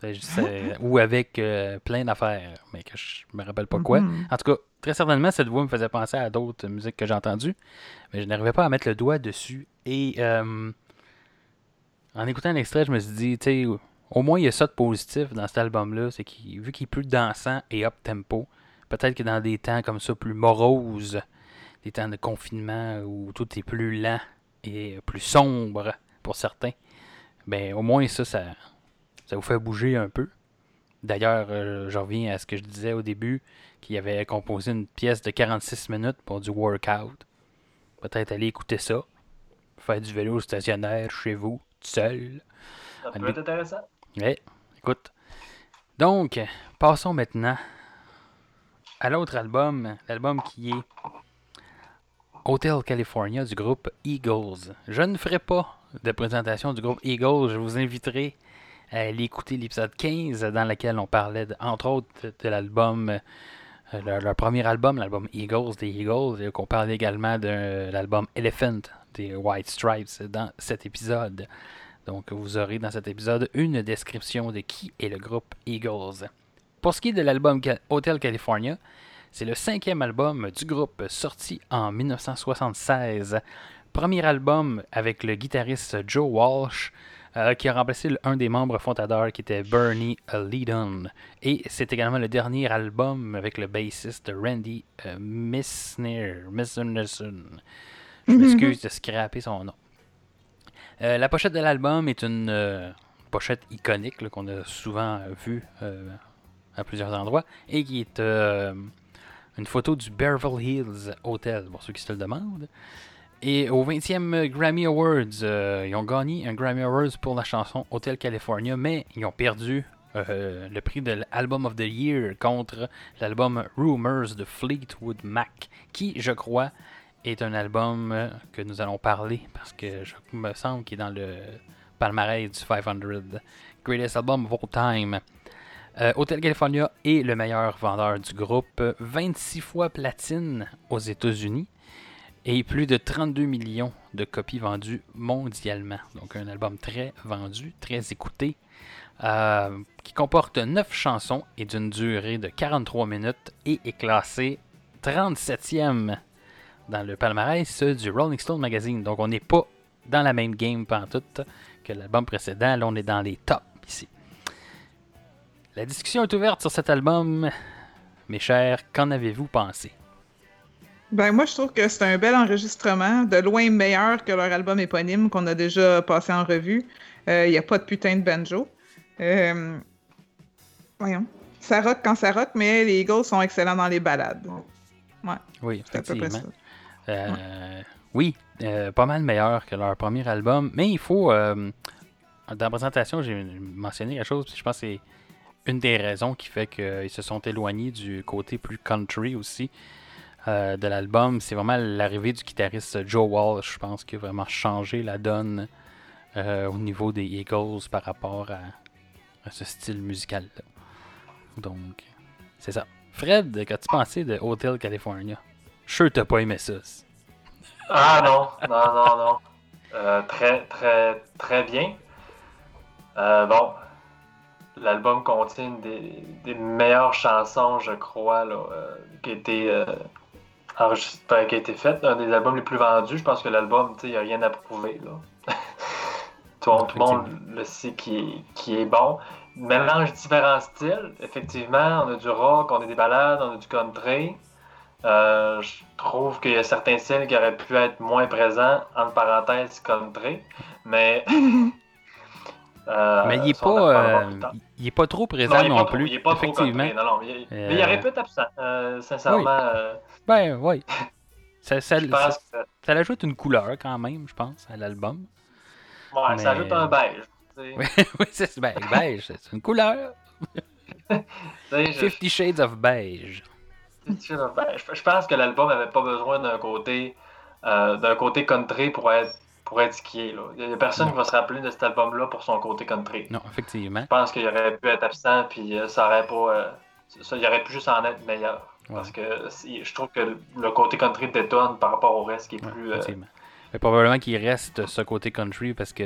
Juste, euh, ou avec euh, plein d'affaires, mais que je me rappelle pas quoi. Mhm. En tout cas, très certainement, cette voix me faisait penser à d'autres musiques que j'ai entendues, mais je n'arrivais pas à mettre le doigt dessus. Et euh, en écoutant l'extrait, je me suis dit, tu sais, au moins il y a ça de positif dans cet album-là, c'est qu'il, vu qu'il est plus dansant et up-tempo, peut-être que dans des temps comme ça, plus moroses, des temps de confinement où tout est plus lent et plus sombre pour certains, ben au moins ça, ça, ça vous fait bouger un peu. D'ailleurs, euh, je reviens à ce que je disais au début, qu'il avait composé une pièce de 46 minutes pour du workout. Peut-être aller écouter ça, faire du vélo stationnaire chez vous, tout seul. Ça peut être intéressant. Ouais, écoute. Donc, passons maintenant à l'autre album, l'album qui est Hotel California du groupe Eagles. Je ne ferai pas de présentation du groupe Eagles, je vous inviterai à aller écouter l'épisode 15 dans lequel on parlait, entre autres, de l'album, euh, leur, leur premier album, l'album Eagles des Eagles, et qu'on parle également de l'album Elephant des White Stripes dans cet épisode. Donc, vous aurez dans cet épisode une description de qui est le groupe Eagles. Pour ce qui est de l'album Hotel California, c'est le cinquième album du groupe sorti en 1976. Premier album avec le guitariste Joe Walsh, euh, qui a remplacé un des membres fondateurs qui était Bernie Leadon. Et c'est également le dernier album avec le bassiste Randy euh, Missner. Misnerson. Je m'excuse de scraper son nom. Euh, la pochette de l'album est une euh, pochette iconique qu'on a souvent vue à plusieurs endroits et qui est une photo du Beverly Hills Hotel, pour ceux qui se le demandent. Et au 20e Grammy Awards, euh, ils ont gagné un Grammy Awards pour la chanson Hotel California, mais ils ont perdu euh, le prix de l'Album of the Year contre l'album Rumors de Fleetwood Mac, qui, je crois, est un album euh, que nous allons parler parce que je me semble qu'il est dans le palmarès du 500 Greatest Album of All Time. Hotel California est le meilleur vendeur du groupe, 26 fois platine aux États-Unis et plus de 32 millions de copies vendues mondialement. Donc un album très vendu, très écouté, euh, qui comporte 9 chansons et d'une durée de 43 minutes et est classé 37e dans le palmarès du Rolling Stone Magazine. Donc on n'est pas dans la même game pantoute que l'album précédent. Là on est dans les tops ici. La discussion est ouverte sur cet album. Mes chers, qu'en avez-vous pensé? Ben moi je trouve que c'est un bel enregistrement, de loin meilleur que leur album éponyme qu'on a déjà passé en revue. Euh, Il n'y a pas de putain de banjo. Euh, Voyons. Ça rock quand ça rock, mais les Eagles sont excellents dans les balades. Oui, C'est à peu près effectivement. ça. Euh, Oui, euh, pas mal meilleur que leur premier album. Mais il faut. euh, dans la présentation, j'ai mentionné quelque chose. puis Je pense que c'est une des raisons qui fait qu'ils se sont éloignés du côté plus country aussi euh, de l'album. C'est vraiment l'arrivée du guitariste Joe Walsh, je pense, qui a vraiment changé la donne euh, au niveau des Eagles par rapport à, ce style musical-là. Donc, c'est ça. Fred, qu'as-tu pensé de Hotel California? Je suis t'as pas aimé ça. Ah non, non, non, non. Euh, très, très, très bien. Bon, l'album contient des, des meilleures chansons, je crois, là, qui euh, enregistré- qui a été faite. Un des albums les plus vendus. Je pense que l'album, tu sais, il n'y a rien à prouver. Là. tout, tout le monde le sait qui est, qui est bon. Mélange différents styles. Effectivement, on a du rock, on a des ballades, on a du country. Euh, je trouve qu'il y a certains styles qui auraient pu être moins présents, entre parenthèses, country. Mais. euh, Mais il est ça, on en pas, il est pas trop présent Non, trop- plus. il est pas trop effectivement. country, non, non, mais, il- Euh, mais il aurait pu être absent, euh, sincèrement. euh, Ben oui. Ça, ça, que une couleur quand même, je pense, à l'album. ouais, mais- ça ajoute un beige. Oui, c'est ben, beige, c'est une couleur. Fifty Shades of Beige. je, pense que l'album avait pas besoin d'un côté, euh, d'un côté country pour être, pour être là. Il y a personne qui va se rappeler de cet album-là pour son côté country. Non, effectivement. Je pense qu'il aurait pu être absent, puis euh, ça aurait pas. euh, ça, il aurait pu juste en être meilleur. Ouais. Parce que je trouve que le côté country détonne par rapport au reste qui est Ouais, plus. euh, effectivement. Mais probablement qu'il reste ce côté country parce que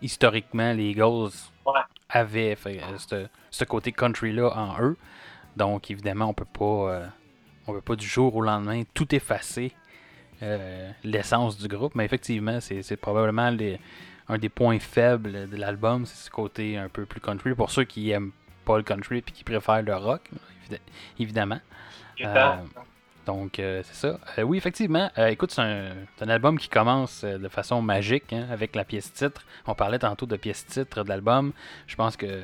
historiquement, les Eagles Ouais. avaient fait, ce, ce côté country-là en eux. Donc évidemment, on peut pas on peut pas du jour au lendemain tout effacer euh, l'essence du groupe. Mais effectivement, c'est probablement les- un des points faibles de l'album, c'est ce côté un peu plus country. Pour ceux qui aiment pas le country et qui préfèrent le rock, évid- évidemment. Euh, donc, euh, c'est ça. Euh, oui, effectivement. écoute, c'est un, album qui commence de façon magique hein, avec la pièce titre. On parlait tantôt de pièce titre de l'album. Je pense que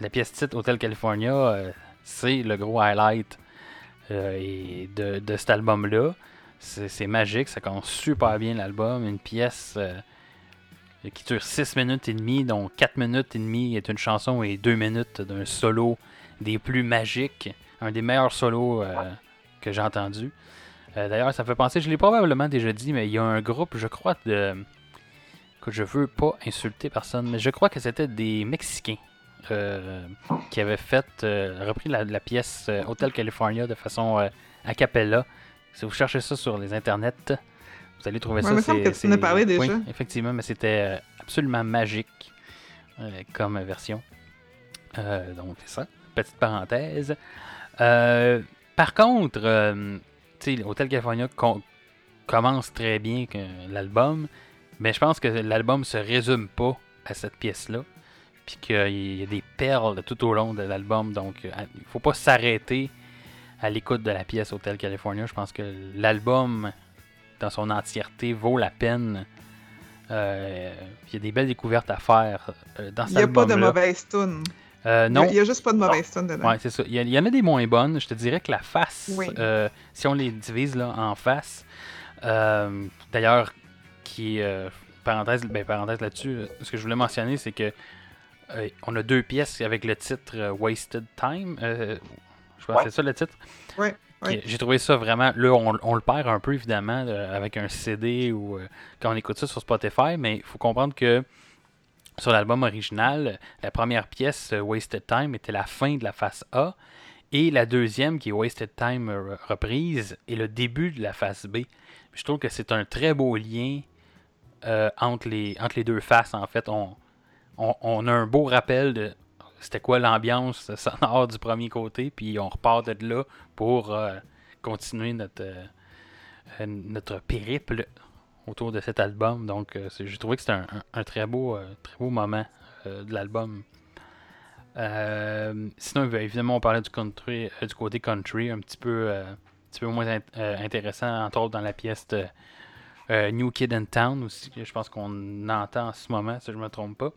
la pièce titre Hotel California, c'est le gros highlight et de, de cet album-là. C'est magique, ça commence super bien l'album. Une pièce euh, qui dure 6 minutes et demie, dont 4 minutes et demie est une chanson et 2 minutes d'un solo des plus magiques. Un des meilleurs solos euh, que j'ai entendu. Euh, D'ailleurs, ça me fait penser, je l'ai probablement déjà dit, mais il y a un groupe, je crois, de. que je veux pas insulter personne, mais je crois que c'était des Mexicains qui avaient fait, repris la, la pièce Hotel California de façon a cappella. Si vous cherchez ça sur les internets, vous allez trouver Ouais, ça. il me semble que tu en as c'est- parlé déjà. Oui, effectivement, mais c'était euh, absolument magique euh, comme version. Euh, donc, c'est ça. Petite parenthèse. Euh, par contre, Hotel California com- commence très bien l'album, mais je pense que l'album se résume pas à cette pièce-là. Puis qu'il y a des perles tout au long de l'album, donc il faut pas s'arrêter à l'écoute de la pièce Hotel California. Je pense que l'album, dans son entièreté, vaut la peine Euh, Il y a des belles découvertes à faire euh, dans Il cet n'y a pas de mauvaise tune. Euh, Il non, n'y a juste pas de mauvaise tune dedans. Ouais, c'est ça. Il y, il en a des moins bonnes. Je te dirais que la face, Oui. euh, si on les divise là, en face, d'ailleurs, qui parenthèse, ben, parenthèse là-dessus, ce que je voulais mentionner, c'est que on a deux pièces avec le titre Wasted Time. Ouais. c'est ça le titre. Ouais. Qui- J'ai trouvé ça vraiment. Là, on, on le perd un peu, évidemment, euh, avec un CD ou euh, quand on écoute ça sur Spotify, mais il faut comprendre que sur l'album original, la première pièce, euh, Wasted Time, était la fin de la face A. Et la deuxième, qui est Wasted Time euh, reprise, est le début de la face B. Je trouve que c'est un très beau lien euh, entre, les, entre les deux faces, en fait. On, on, on a un beau rappel de c'était quoi l'ambiance sonore du premier côté, puis on repart de là pour euh, continuer notre, euh, notre périple autour de cet album. Donc, euh, j'ai trouvé que c'était un, très, beau, très beau moment de l'album. Sinon, ben, évidemment, on parlait du, côté country, un petit peu, un petit peu moins int- intéressant, entre autres dans la pièce de New Kid in Town aussi, je pense qu'on entend en ce moment, si je ne me trompe pas.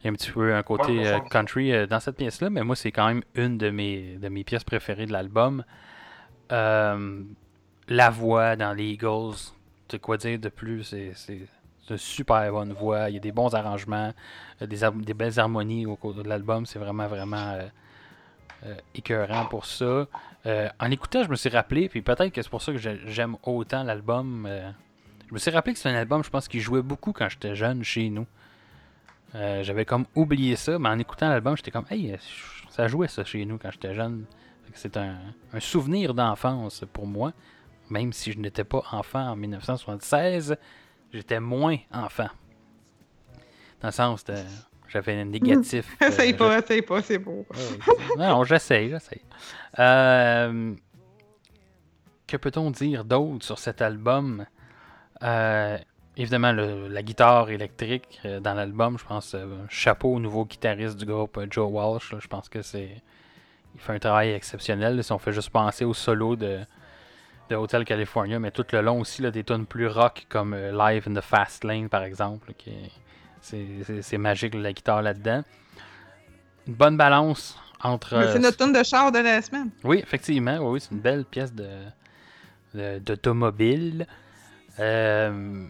Il y a un petit peu un côté Ouais, euh, country euh, dans cette pièce-là, mais moi, c'est quand même une de mes, de mes pièces préférées de l'album. Euh, la voix dans les Eagles, de quoi dire de plus, c'est c'est- une super bonne voix, il y a des bons arrangements, des, des belles harmonies au cours de l'album, c'est vraiment, vraiment euh, euh, écœurant pour ça. En écoutant, je me suis rappelé, puis peut-être que c'est pour ça que j'ai- j'aime autant l'album. je me suis rappelé que c'est un album, je pense, qui jouait beaucoup quand j'étais jeune chez nous. Euh, J'avais comme oublié ça, mais en écoutant l'album, j'étais comme, hey, ça jouait ça chez nous quand j'étais jeune. C'est un, un souvenir d'enfance pour moi, même si je n'étais pas enfant en 1976, j'étais moins enfant. Dans le sens de. J'avais un négatif. euh, Essaye je- pas, essaye pas, c'est beau. Ouais, non, j'essaye, j'essaye. Euh, que peut-on dire d'autre sur cet album? Euh, Évidemment, le- la guitare électrique euh, dans l'album, je pense, euh, chapeau au nouveau guitariste du groupe, euh, Joe Walsh. là, je pense que c'est. Il fait un travail exceptionnel. là, si on fait juste penser au solo de, de Hotel California, mais tout le long aussi, là, des tunes plus rock comme euh, Live in the Fast Lane, par exemple. c'est, magique, la guitare là-dedans. Une bonne balance entre. Mais C'est notre tune de char de la semaine. oui, effectivement, oui, oui, c'est une belle pièce de, de- d'automobile. Euh,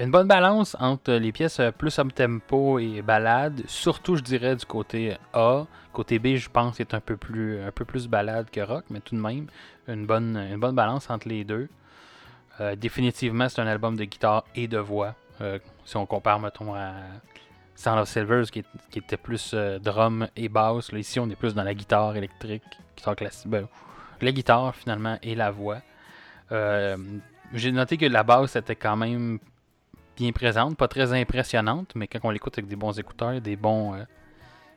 une bonne balance entre les pièces euh, plus up tempo et balade, surtout je dirais du côté A. Côté B, je pense qu'il est un peu plus un peu plus balade que rock, mais tout de même une bonne une bonne balance entre les deux. Euh, définitivement, c'est un album de guitare et de voix. Euh, si on compare, mettons, à Sound of Silvers, qui, était plus drum et basse. Là, ici, on est plus dans la guitare électrique, guitare classique. ben, la guitare, finalement, et la voix. J'ai noté que la basse était quand même bien présente, pas très impressionnante, mais quand on l'écoute avec des bons écouteurs, des bons, euh,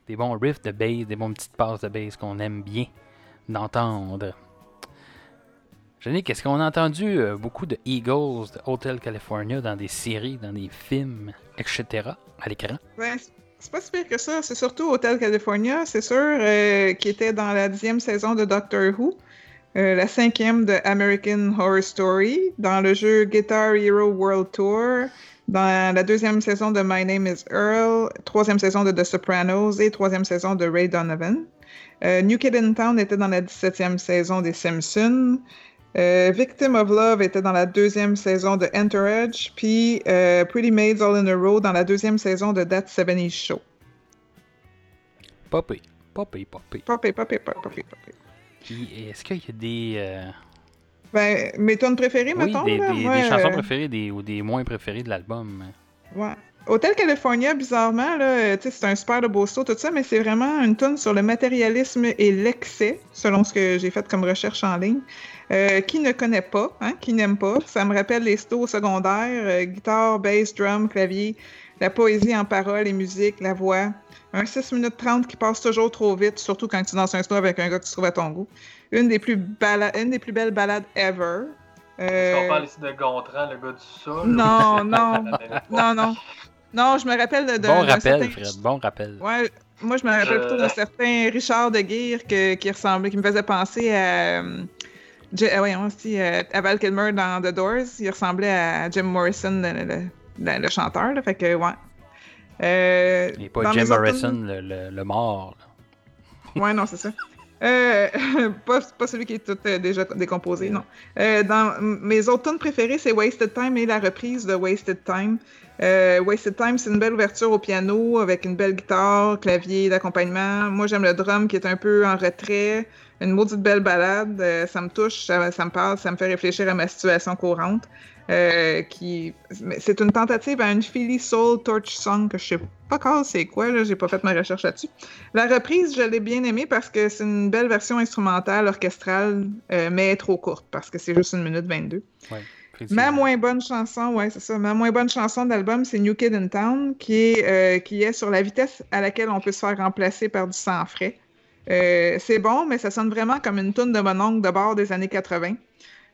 des bons riffs de bass, des bonnes petites passes de bass qu'on aime bien d'entendre. Jannick, est-ce qu'on a entendu euh, beaucoup de Eagles de Hotel California dans des séries, dans des films, etc. à l'écran? Ouais, c'est pas si pire que ça. C'est surtout Hotel California, c'est sûr, euh, qui était dans la dixième saison de Doctor Who, euh, la cinquième de American Horror Story, dans le jeu Guitar Hero World Tour, dans la deuxième saison de My Name is Earl, troisième saison de The Sopranos et troisième saison de Ray Donovan. Euh, New Kid in Town était dans la 17e saison des Simpsons. Euh, Victim of Love était dans la deuxième saison de Entourage, puis euh, Pretty Maids All in a Row dans la deuxième saison de That 70s Show. Popé, popé, popé. Popé, popé, popé, popé, popé. Puis, est-ce qu'il y a des, euh, Ben, mes tunes préférées, oui, mettons, des, là, des- chansons euh, préférées des, ou des moins préférées de l'album? Ouais. Hotel California, bizarrement, là, euh, c'est un super de beau saut, tout ça, mais c'est vraiment une tune sur le matérialisme et l'excès, selon ce que j'ai fait comme recherche en ligne. Euh, qui ne connaît pas, hein, qui n'aime pas. Ça me rappelle les stos secondaires, euh, guitare, bass, drum, clavier, la poésie en paroles et musique, la voix. Un 6 minutes 30 qui passe toujours trop vite, surtout quand tu danses un snow avec un gars que tu trouves à ton goût. Une des plus, bala- une des plus belles balades ever. Est-ce qu'on Euh, parle ici de Gontran, le gars du sol? Non, non, non, non. Non, je me rappelle de. Bon rappel, certain- Fred, bon rappel. Ouais, moi je me rappelle Je- plutôt d'un certain Richard de Guire que- qui ressemblait, qui me faisait penser à. euh, Je- ah, voyons, aussi, euh, à Val Kilmer dans The Doors. Il ressemblait à Jim Morrison, le, le- le, le chanteur, là, fait que, ouais. Euh, Et pas Jim autres Morrison, le, le- le mort. là. Ouais, non, c'est ça. Euh, pas, pas celui qui est tout euh, déjà décomposé, non. Euh, dans mes autres tunes préférées, c'est Wasted Time et la reprise de Wasted Time. Wasted Time, c'est une belle ouverture au piano avec une belle guitare, clavier d'accompagnement. Moi, j'aime le drum qui est un peu en retrait. Une maudite belle balade. Ça me touche, ça, ça me parle, ça me fait réfléchir à ma situation courante. Euh, qui... C'est une tentative à une Philly Soul Torch Song que je sais pas encore c'est quoi, là, j'ai pas fait ma recherche là-dessus. La reprise, je l'ai bien aimée parce que c'est une belle version instrumentale, orchestrale, euh, mais trop courte parce que c'est juste une minute 22. Ouais. Ma moins bonne chanson, ouais, c'est ça. Ma moins bonne chanson d'album, c'est New Kid in Town, qui est, euh, qui est sur la vitesse à laquelle on peut se faire remplacer par du sang frais. C'est bon, mais ça sonne vraiment comme une toune de mon oncle de bord des années 80.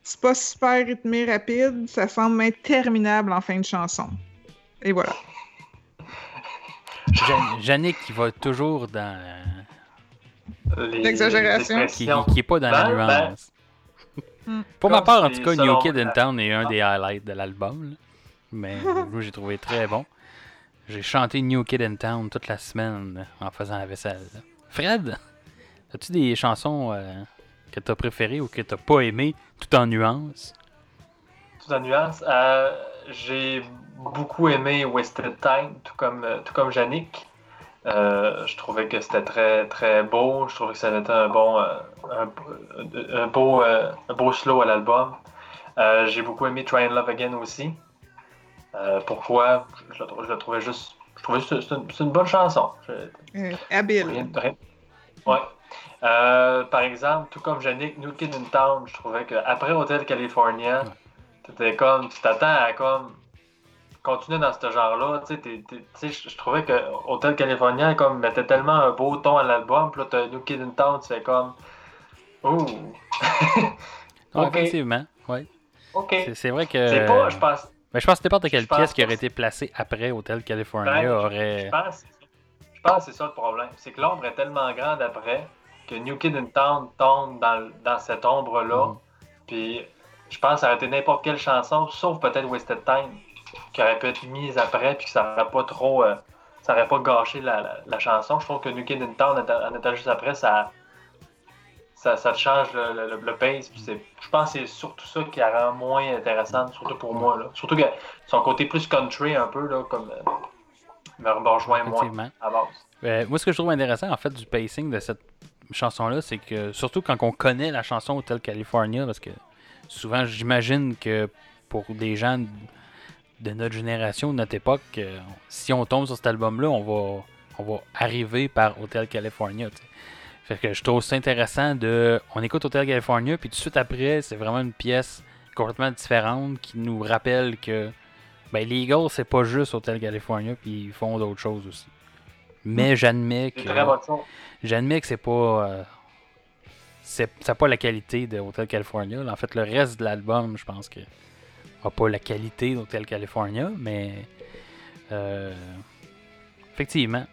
C'est pas super rythmé, rapide, ça semble interminable en fin de chanson. Et voilà. Yannick qui va toujours dans. Les- L'exagération. les qui, qui est pas dans la Ben, ben, nuance. Pour ma part, en tout cas, New Kid in Town est un des highlights de l'album. Mais moi, j'ai trouvé très bon. J'ai chanté New Kid in Town toute la semaine euh, en faisant la vaisselle. Fred, as-tu des chansons euh, que t'as préférées ou que t'as pas aimées, tout en nuances? Tout en nuance. Euh, j'ai beaucoup aimé Wasted Time, tout comme, euh, tout comme Yannick. Euh, je trouvais que c'était très, très beau. Je trouvais que ça était un bon, un, un beau, un beau slow à l'album. Euh, j'ai beaucoup aimé Try and Love Again aussi. Euh, pourquoi? Je, je le trouvais juste. Je trouvais juste que c'est une, bonne chanson. Je- Euh, habile. Rien, rien. Ouais. Euh, par exemple, tout comme Yannick, New Kid in Town, je trouvais qu'après Hotel California, t'étais comme, tu t'attends à comme continuer dans ce genre-là. Je je trouvais que Hotel California comme mettait tellement un beau ton à l'album, puis là t'as New Kid in Town, tu fais comme, ouh, Ouais, Ok. Effectivement, ouais. ok. C'est- vrai que. C'est pas, je pense, Ben, je pense que n'importe quelle je pièce qui aurait été placée après Hotel California Ben, je aurait. pense, je pense que c'est ça le problème. C'est que l'ombre est tellement grande après que New Kid in Town tombe dans, dans cette ombre-là. Mhm. Puis je pense que ça aurait été n'importe quelle chanson, sauf peut-être Wasted Time, qui aurait pu être mise après, puis que ça aurait pas trop. euh, ça aurait pas gâché la, la- la chanson. Je trouve que New Kid in Town, en étant- juste après, ça. Ça, ça change le, le, le- le pace. Puis je pense que c'est surtout ça qui la rend moins intéressante, surtout pour moi. Là. Surtout que son côté plus country, un peu, là, comme. euh, me rejoint moins à base. Euh, moi, ce que je trouve intéressant, en fait, du pacing de cette chanson-là, c'est que, surtout quand on connaît la chanson Hotel California, parce que souvent, j'imagine que pour des gens de notre génération, de notre époque, euh, si on tombe sur cet album-là, on va, on va arriver par Hotel California. Fait que je trouve ça intéressant de. On écoute Hotel California, puis tout de suite après, c'est vraiment une pièce complètement différente qui nous rappelle que ben, les Eagles, c'est pas juste Hotel California, puis ils font d'autres choses aussi. Mais j'admets C'est que. J'admets que c'est pas. euh, c'est, ça n'a pas la qualité de Hotel California. En fait, le reste de l'album, je pense que n'a pas la qualité d'Hotel California, mais. euh, effectivement.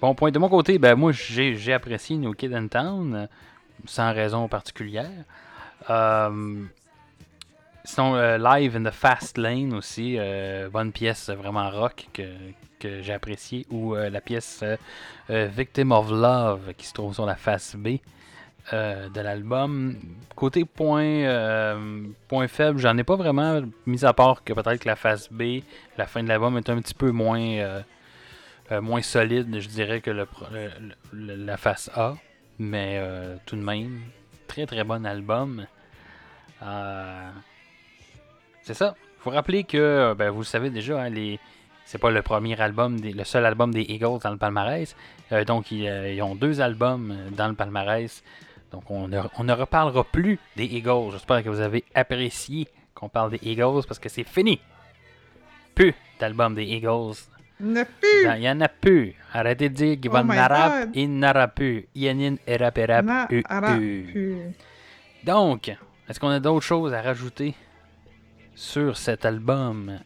Bon point. De mon côté, ben moi j'ai, j'ai apprécié New Kid in Town euh, sans raison particulière. Euh, sinon, euh, Live in the Fast Lane aussi, euh, bonne pièce vraiment rock que, que j'ai apprécié. Ou euh, la pièce Victim of Love qui se trouve sur la face B de l'album. Côté point, point faible, j'en ai pas vraiment, mis à part que peut-être que la face B, la fin de l'album est un petit peu moins, moins solide, je dirais, que le, le- la face A. Mais tout de même, très très bon album. C'est ça. faut rappeler que, ben, vous le savez déjà, hein, les, c'est pas le premier album, des- le seul album des Eagles dans le palmarès. Euh, donc, ils, euh, ils ont deux albums euh, dans le palmarès. Donc, on ne, on ne reparlera plus des Eagles. J'espère que vous avez apprécié qu'on parle des Eagles parce que c'est fini. Plus d'albums des Eagles. Ne plus! Il y en a plus. Arrêtez de dire qu'il Oh va n'arap, God. il n'aura plus. Yanin, erap, erap. Donc, est-ce qu'on a d'autres choses à rajouter? Sur cet album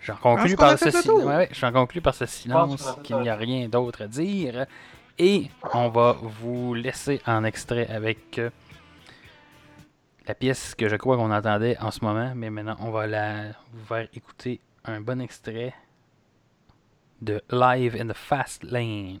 J'en conclus pense qu'on a par ce fait le si- tour. ouais, ouais, j'en conclus par ce silence qu'il n'y a rien d'autre à dire. Et on va vous laisser en extrait avec euh, la pièce que je crois qu'on entendait en ce moment, mais maintenant on va la vous faire écouter un bon extrait de Live in the Fast Lane.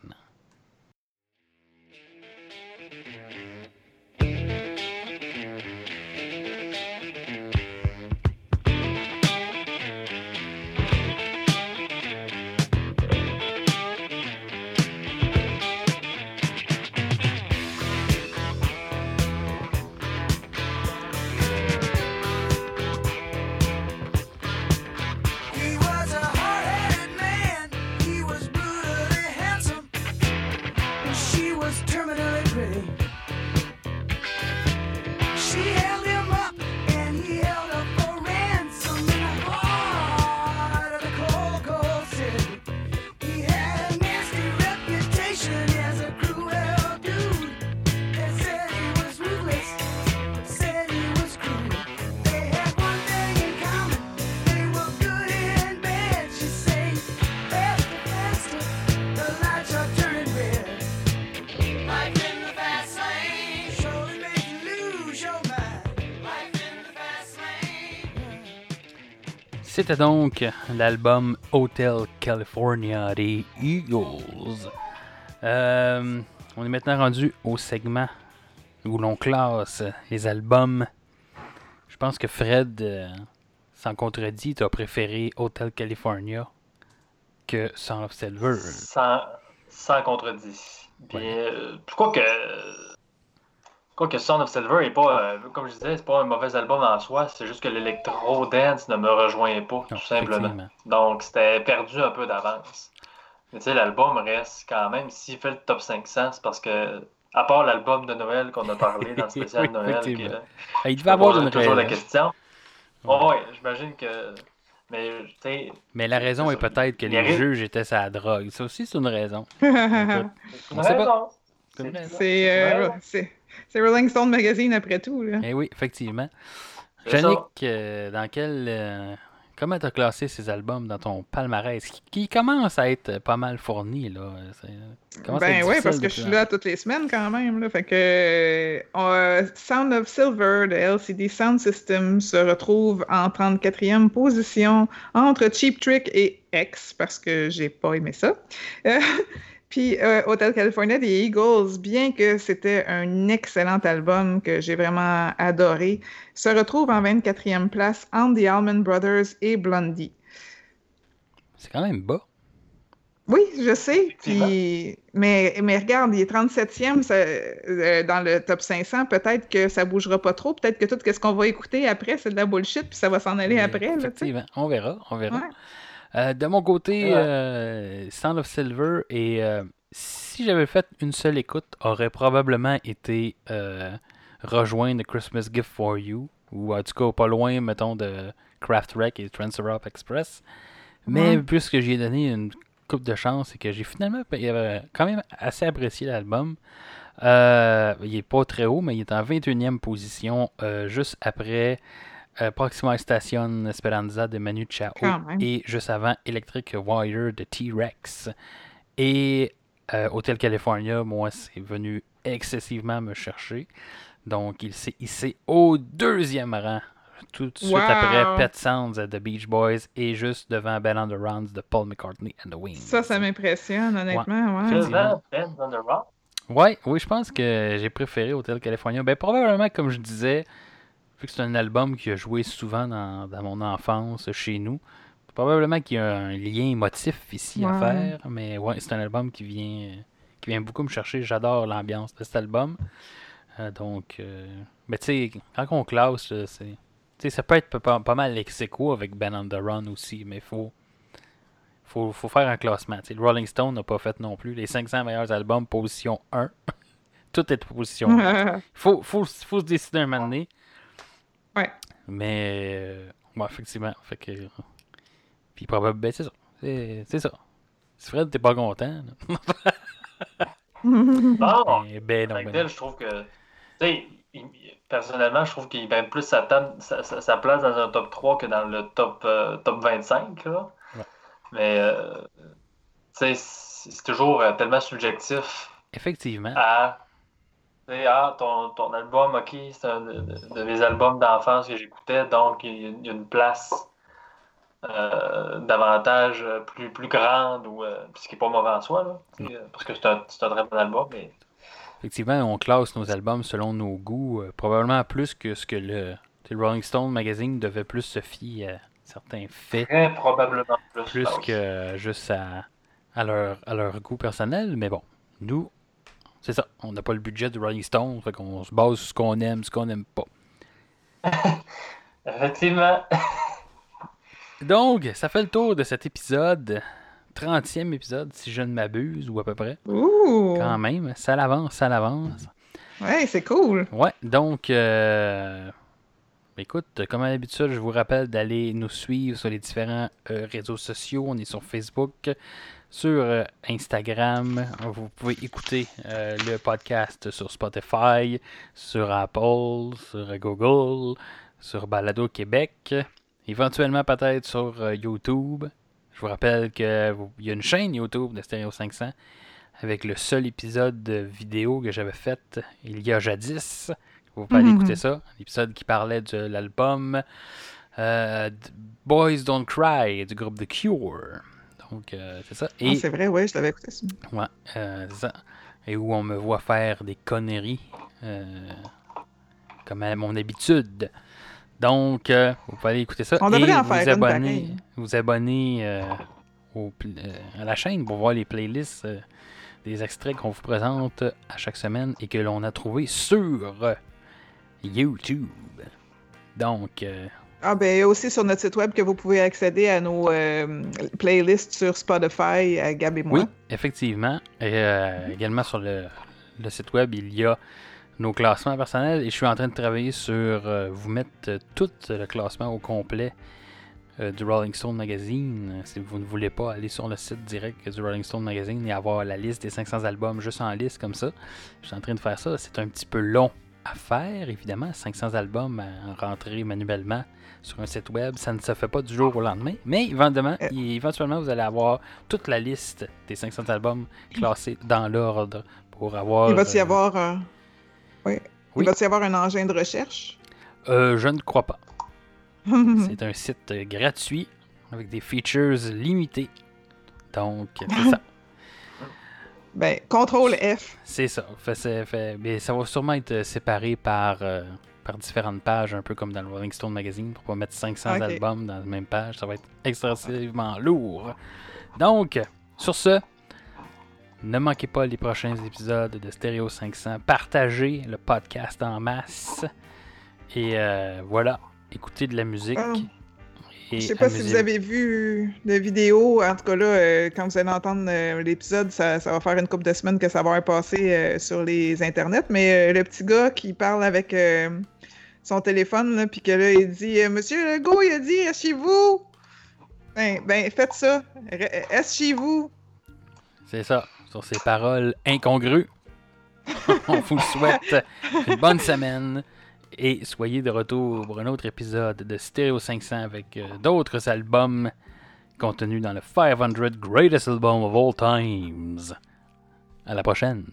C'était donc l'album Hotel California des Eagles. Euh, on est maintenant rendu au segment où l'on classe les albums. Je pense que Fred, euh, sans contredit, t'as préféré Hotel California que Son of Silver. Sans, sans contredit. Puis, Ouais. euh, que. Je crois que Son of Silver est pas, euh, comme je disais, c'est pas un mauvais album en soi, c'est juste que l'électro dance ne me rejoint pas, Non, tout simplement. Donc, c'était perdu un peu d'avance. Mais tu sais, l'album reste quand même, s'il fait le top 500, c'est parce que, à part l'album de Noël qu'on a parlé dans le spécial Oui, Noël, effectivement. que, Ah, il devait avoir une toujours la question. Ouais. Ouais, j'imagine que. Mais, tu sais, Mais la raison est peut-être que les juges étaient sa drogue. Ça aussi, c'est une raison. c'est une raison. C'est euh, c'est- Rolling Stone Magazine après tout. Là. Eh oui, effectivement. Yannick, euh, dans quel. euh, comment t'as classé ces albums dans ton palmarès? Qui, qui commence à être pas mal fourni, là? Ben oui, parce que je suis là toutes les semaines quand même. Là. Fait que euh, Sound of Silver de LCD Sound System se retrouve en 34e position entre Cheap Trick et X parce que j'ai pas aimé ça. Puis euh, Hotel California des Eagles, bien que c'était un excellent album que j'ai vraiment adoré, se retrouve en 24e place entre The Allman Brothers et Blondie. C'est quand même bas. Oui, je sais. Puis, mais, mais regarde, il est 37e ça, euh, dans le top 500. Peut-être que ça bougera pas trop. Peut-être que tout ce qu'on va écouter après, c'est de la bullshit, puis ça va s'en aller Mais après. là. Effectivement, on verra, on verra. Ouais. Euh, de mon côté, euh, Sound of Silver et euh, si j'avais fait une seule écoute, aurait probablement été rejoindre Christmas Gift for You ou en tout cas pas loin, mettons, de Craft Wreck et Trans-Europe Express. Mais Ouais. puisque j'ai donné une coupe de chance et que j'ai finalement quand même assez apprécié l'album, il est pas très haut, mais il est en 21e position, juste après euh, Proxima Station Esperanza de Manu Chao et juste avant Electric Wire de T-Rex. Et euh, Hotel California, moi, c'est venu excessivement me chercher. Donc, il s'est hissé au deuxième rang, tout de suite Wow. après Pet Sounds de Beach Boys et juste devant Bell on the Rounds de Paul McCartney and the Wings. Ça, ça m'impressionne, honnêtement. Ouais. Ben Rock. Ouais, oui, je pense que j'ai préféré Hotel California. Ben, probablement, comme je disais, vu que c'est un album qui a joué souvent dans, dans mon enfance chez nous, probablement qu'il y a un lien émotif ici à faire. Mais ouais, c'est un album qui vient, qui vient beaucoup me chercher. J'adore l'ambiance de cet album. Euh, donc, euh, ben, tu sais, quand on classe, c'est. ça peut être pas, pas mal ex avec Ben on the Run aussi, mais il faut, faut, faut faire un classement. Le Rolling Stone n'a pas fait non plus. Les 500 meilleurs albums, position 1. Tout est position 1. faut, faut, faut se décider un moment donné. Mais, euh, ouais, effectivement. Fait que, puis probablement, ben, c'est ça. C'est ça. Si Fred, t'es pas content. Non, Eh ben non, Avec ben je trouve que, tu sais, il- personnellement, je trouve qu'il gagne plus sa, table- sa, sa- place dans un top 3 que dans le top, euh, top 25. Là. Ouais. Mais, euh, tu sais, c'est c'est toujours euh, tellement subjectif Effectivement. à ah, ton, ton album, ok, c'est un de, de- de mes albums d'enfance que j'écoutais, donc il y, a- une place euh, davantage euh, plus, plus grande, ou, euh, ce qui n'est pas mauvais en soi, là, parce que c'est un, un très bon album, mais Effectivement, on classe nos albums selon nos goûts, euh, probablement plus que ce que le, Rolling Stone magazine devait plus se fier à certains faits, très probablement plus. plus que juste à, à, leur, à leur goût personnel. Mais bon, nous, c'est ça, on n'a pas le budget du Rolling Stone, fait qu'on se base sur ce qu'on aime, ce qu'on n'aime pas. Effectivement. Donc, ça fait le tour de cet épisode, 30e épisode, si je ne m'abuse, ou à peu près. Ouh! Quand même, ça l'avance, ça l'avance. Ouais, c'est cool. Ouais, donc, euh, écoute, comme à l'habitude, je vous rappelle d'aller nous suivre sur les différents euh, réseaux sociaux. On est sur Facebook, sur euh, Instagram. Vous pouvez écouter euh, le podcast sur Spotify, sur Apple, sur Google, sur Balado Québec, éventuellement peut-être sur euh, YouTube. Je vous rappelle qu'il y a une chaîne YouTube de Stereo 500 avec le seul épisode de vidéo que j'avais fait il y a jadis. Vous pouvez aller Mhm. écouter ça. L'épisode qui parlait de l'album euh, Boys Don't Cry du groupe The Cure. Donc, euh, c'est ça. Ah, Et, c'est vrai, ouais, je l'avais écouté ça. ouais, euh, c'est ça. Et où on me voit faire des conneries euh, comme à mon habitude. Donc, euh, vous pouvez aller écouter ça. On devrait et en vous faire abonner, vous abonner euh, au euh, à la chaîne pour voir les playlists des extraits qu'on vous présente à chaque semaine et que l'on a trouvé sur YouTube. Donc, euh, Ah, ben, il y a aussi sur notre site web que vous pouvez accéder à nos euh, playlists sur Spotify, à Gab et moi. oui, effectivement. Et euh, également sur le, le site web, il y a nos classements personnels et je suis en train de travailler sur euh, vous mettre euh, tout le classement au complet euh, du Rolling Stone Magazine. Si vous ne voulez pas aller sur le site direct du Rolling Stone Magazine et avoir la liste des 500 albums juste en liste comme ça, je suis en train de faire ça. C'est un petit peu long à faire, évidemment. 500 albums à rentrer manuellement sur un site web, ça ne se fait pas du jour au lendemain. Mais éventuellement, Euh. éventuellement vous allez avoir toute la liste des 500 albums classés dans l'ordre pour avoir. Il va-t-y euh, avoir, euh, oui. Oui. Il va-t-y avoir un engin de recherche? euh, je ne crois pas. C'est un site gratuit avec des features limitées. Donc, c'est ça. Ben, contrôle F. C'est ça. Fait- c'est- fait- mais ça va sûrement être euh, séparé par, euh, par différentes pages, un peu comme dans le Rolling Stone Magazine, pour pas mettre 500 Ok. albums dans la même page. Ça va être excessivement lourd. Donc, sur ce, ne manquez pas les prochains épisodes de Stereo 500. Partagez le podcast en masse. Et euh, voilà, écoutez de la musique. Ah. Je sais pas si vous avez vu la vidéo. En tout cas, là, euh, quand vous allez entendre euh, l'épisode, ça, ça va faire une couple de semaines que ça va passé euh, sur les internets. Mais euh, le petit gars qui parle avec euh, son téléphone, là, puis que là, il dit euh, Monsieur Legault, il a dit Reste chez vous? Ben, ben, faites ça. Reste chez vous? C'est ça, sur ces paroles incongrues. On vous souhaite une bonne semaine et soyez de retour pour un autre épisode de Stereo 500 avec euh, d'autres albums contenus dans le 500 Greatest Album of All Times. À la prochaine.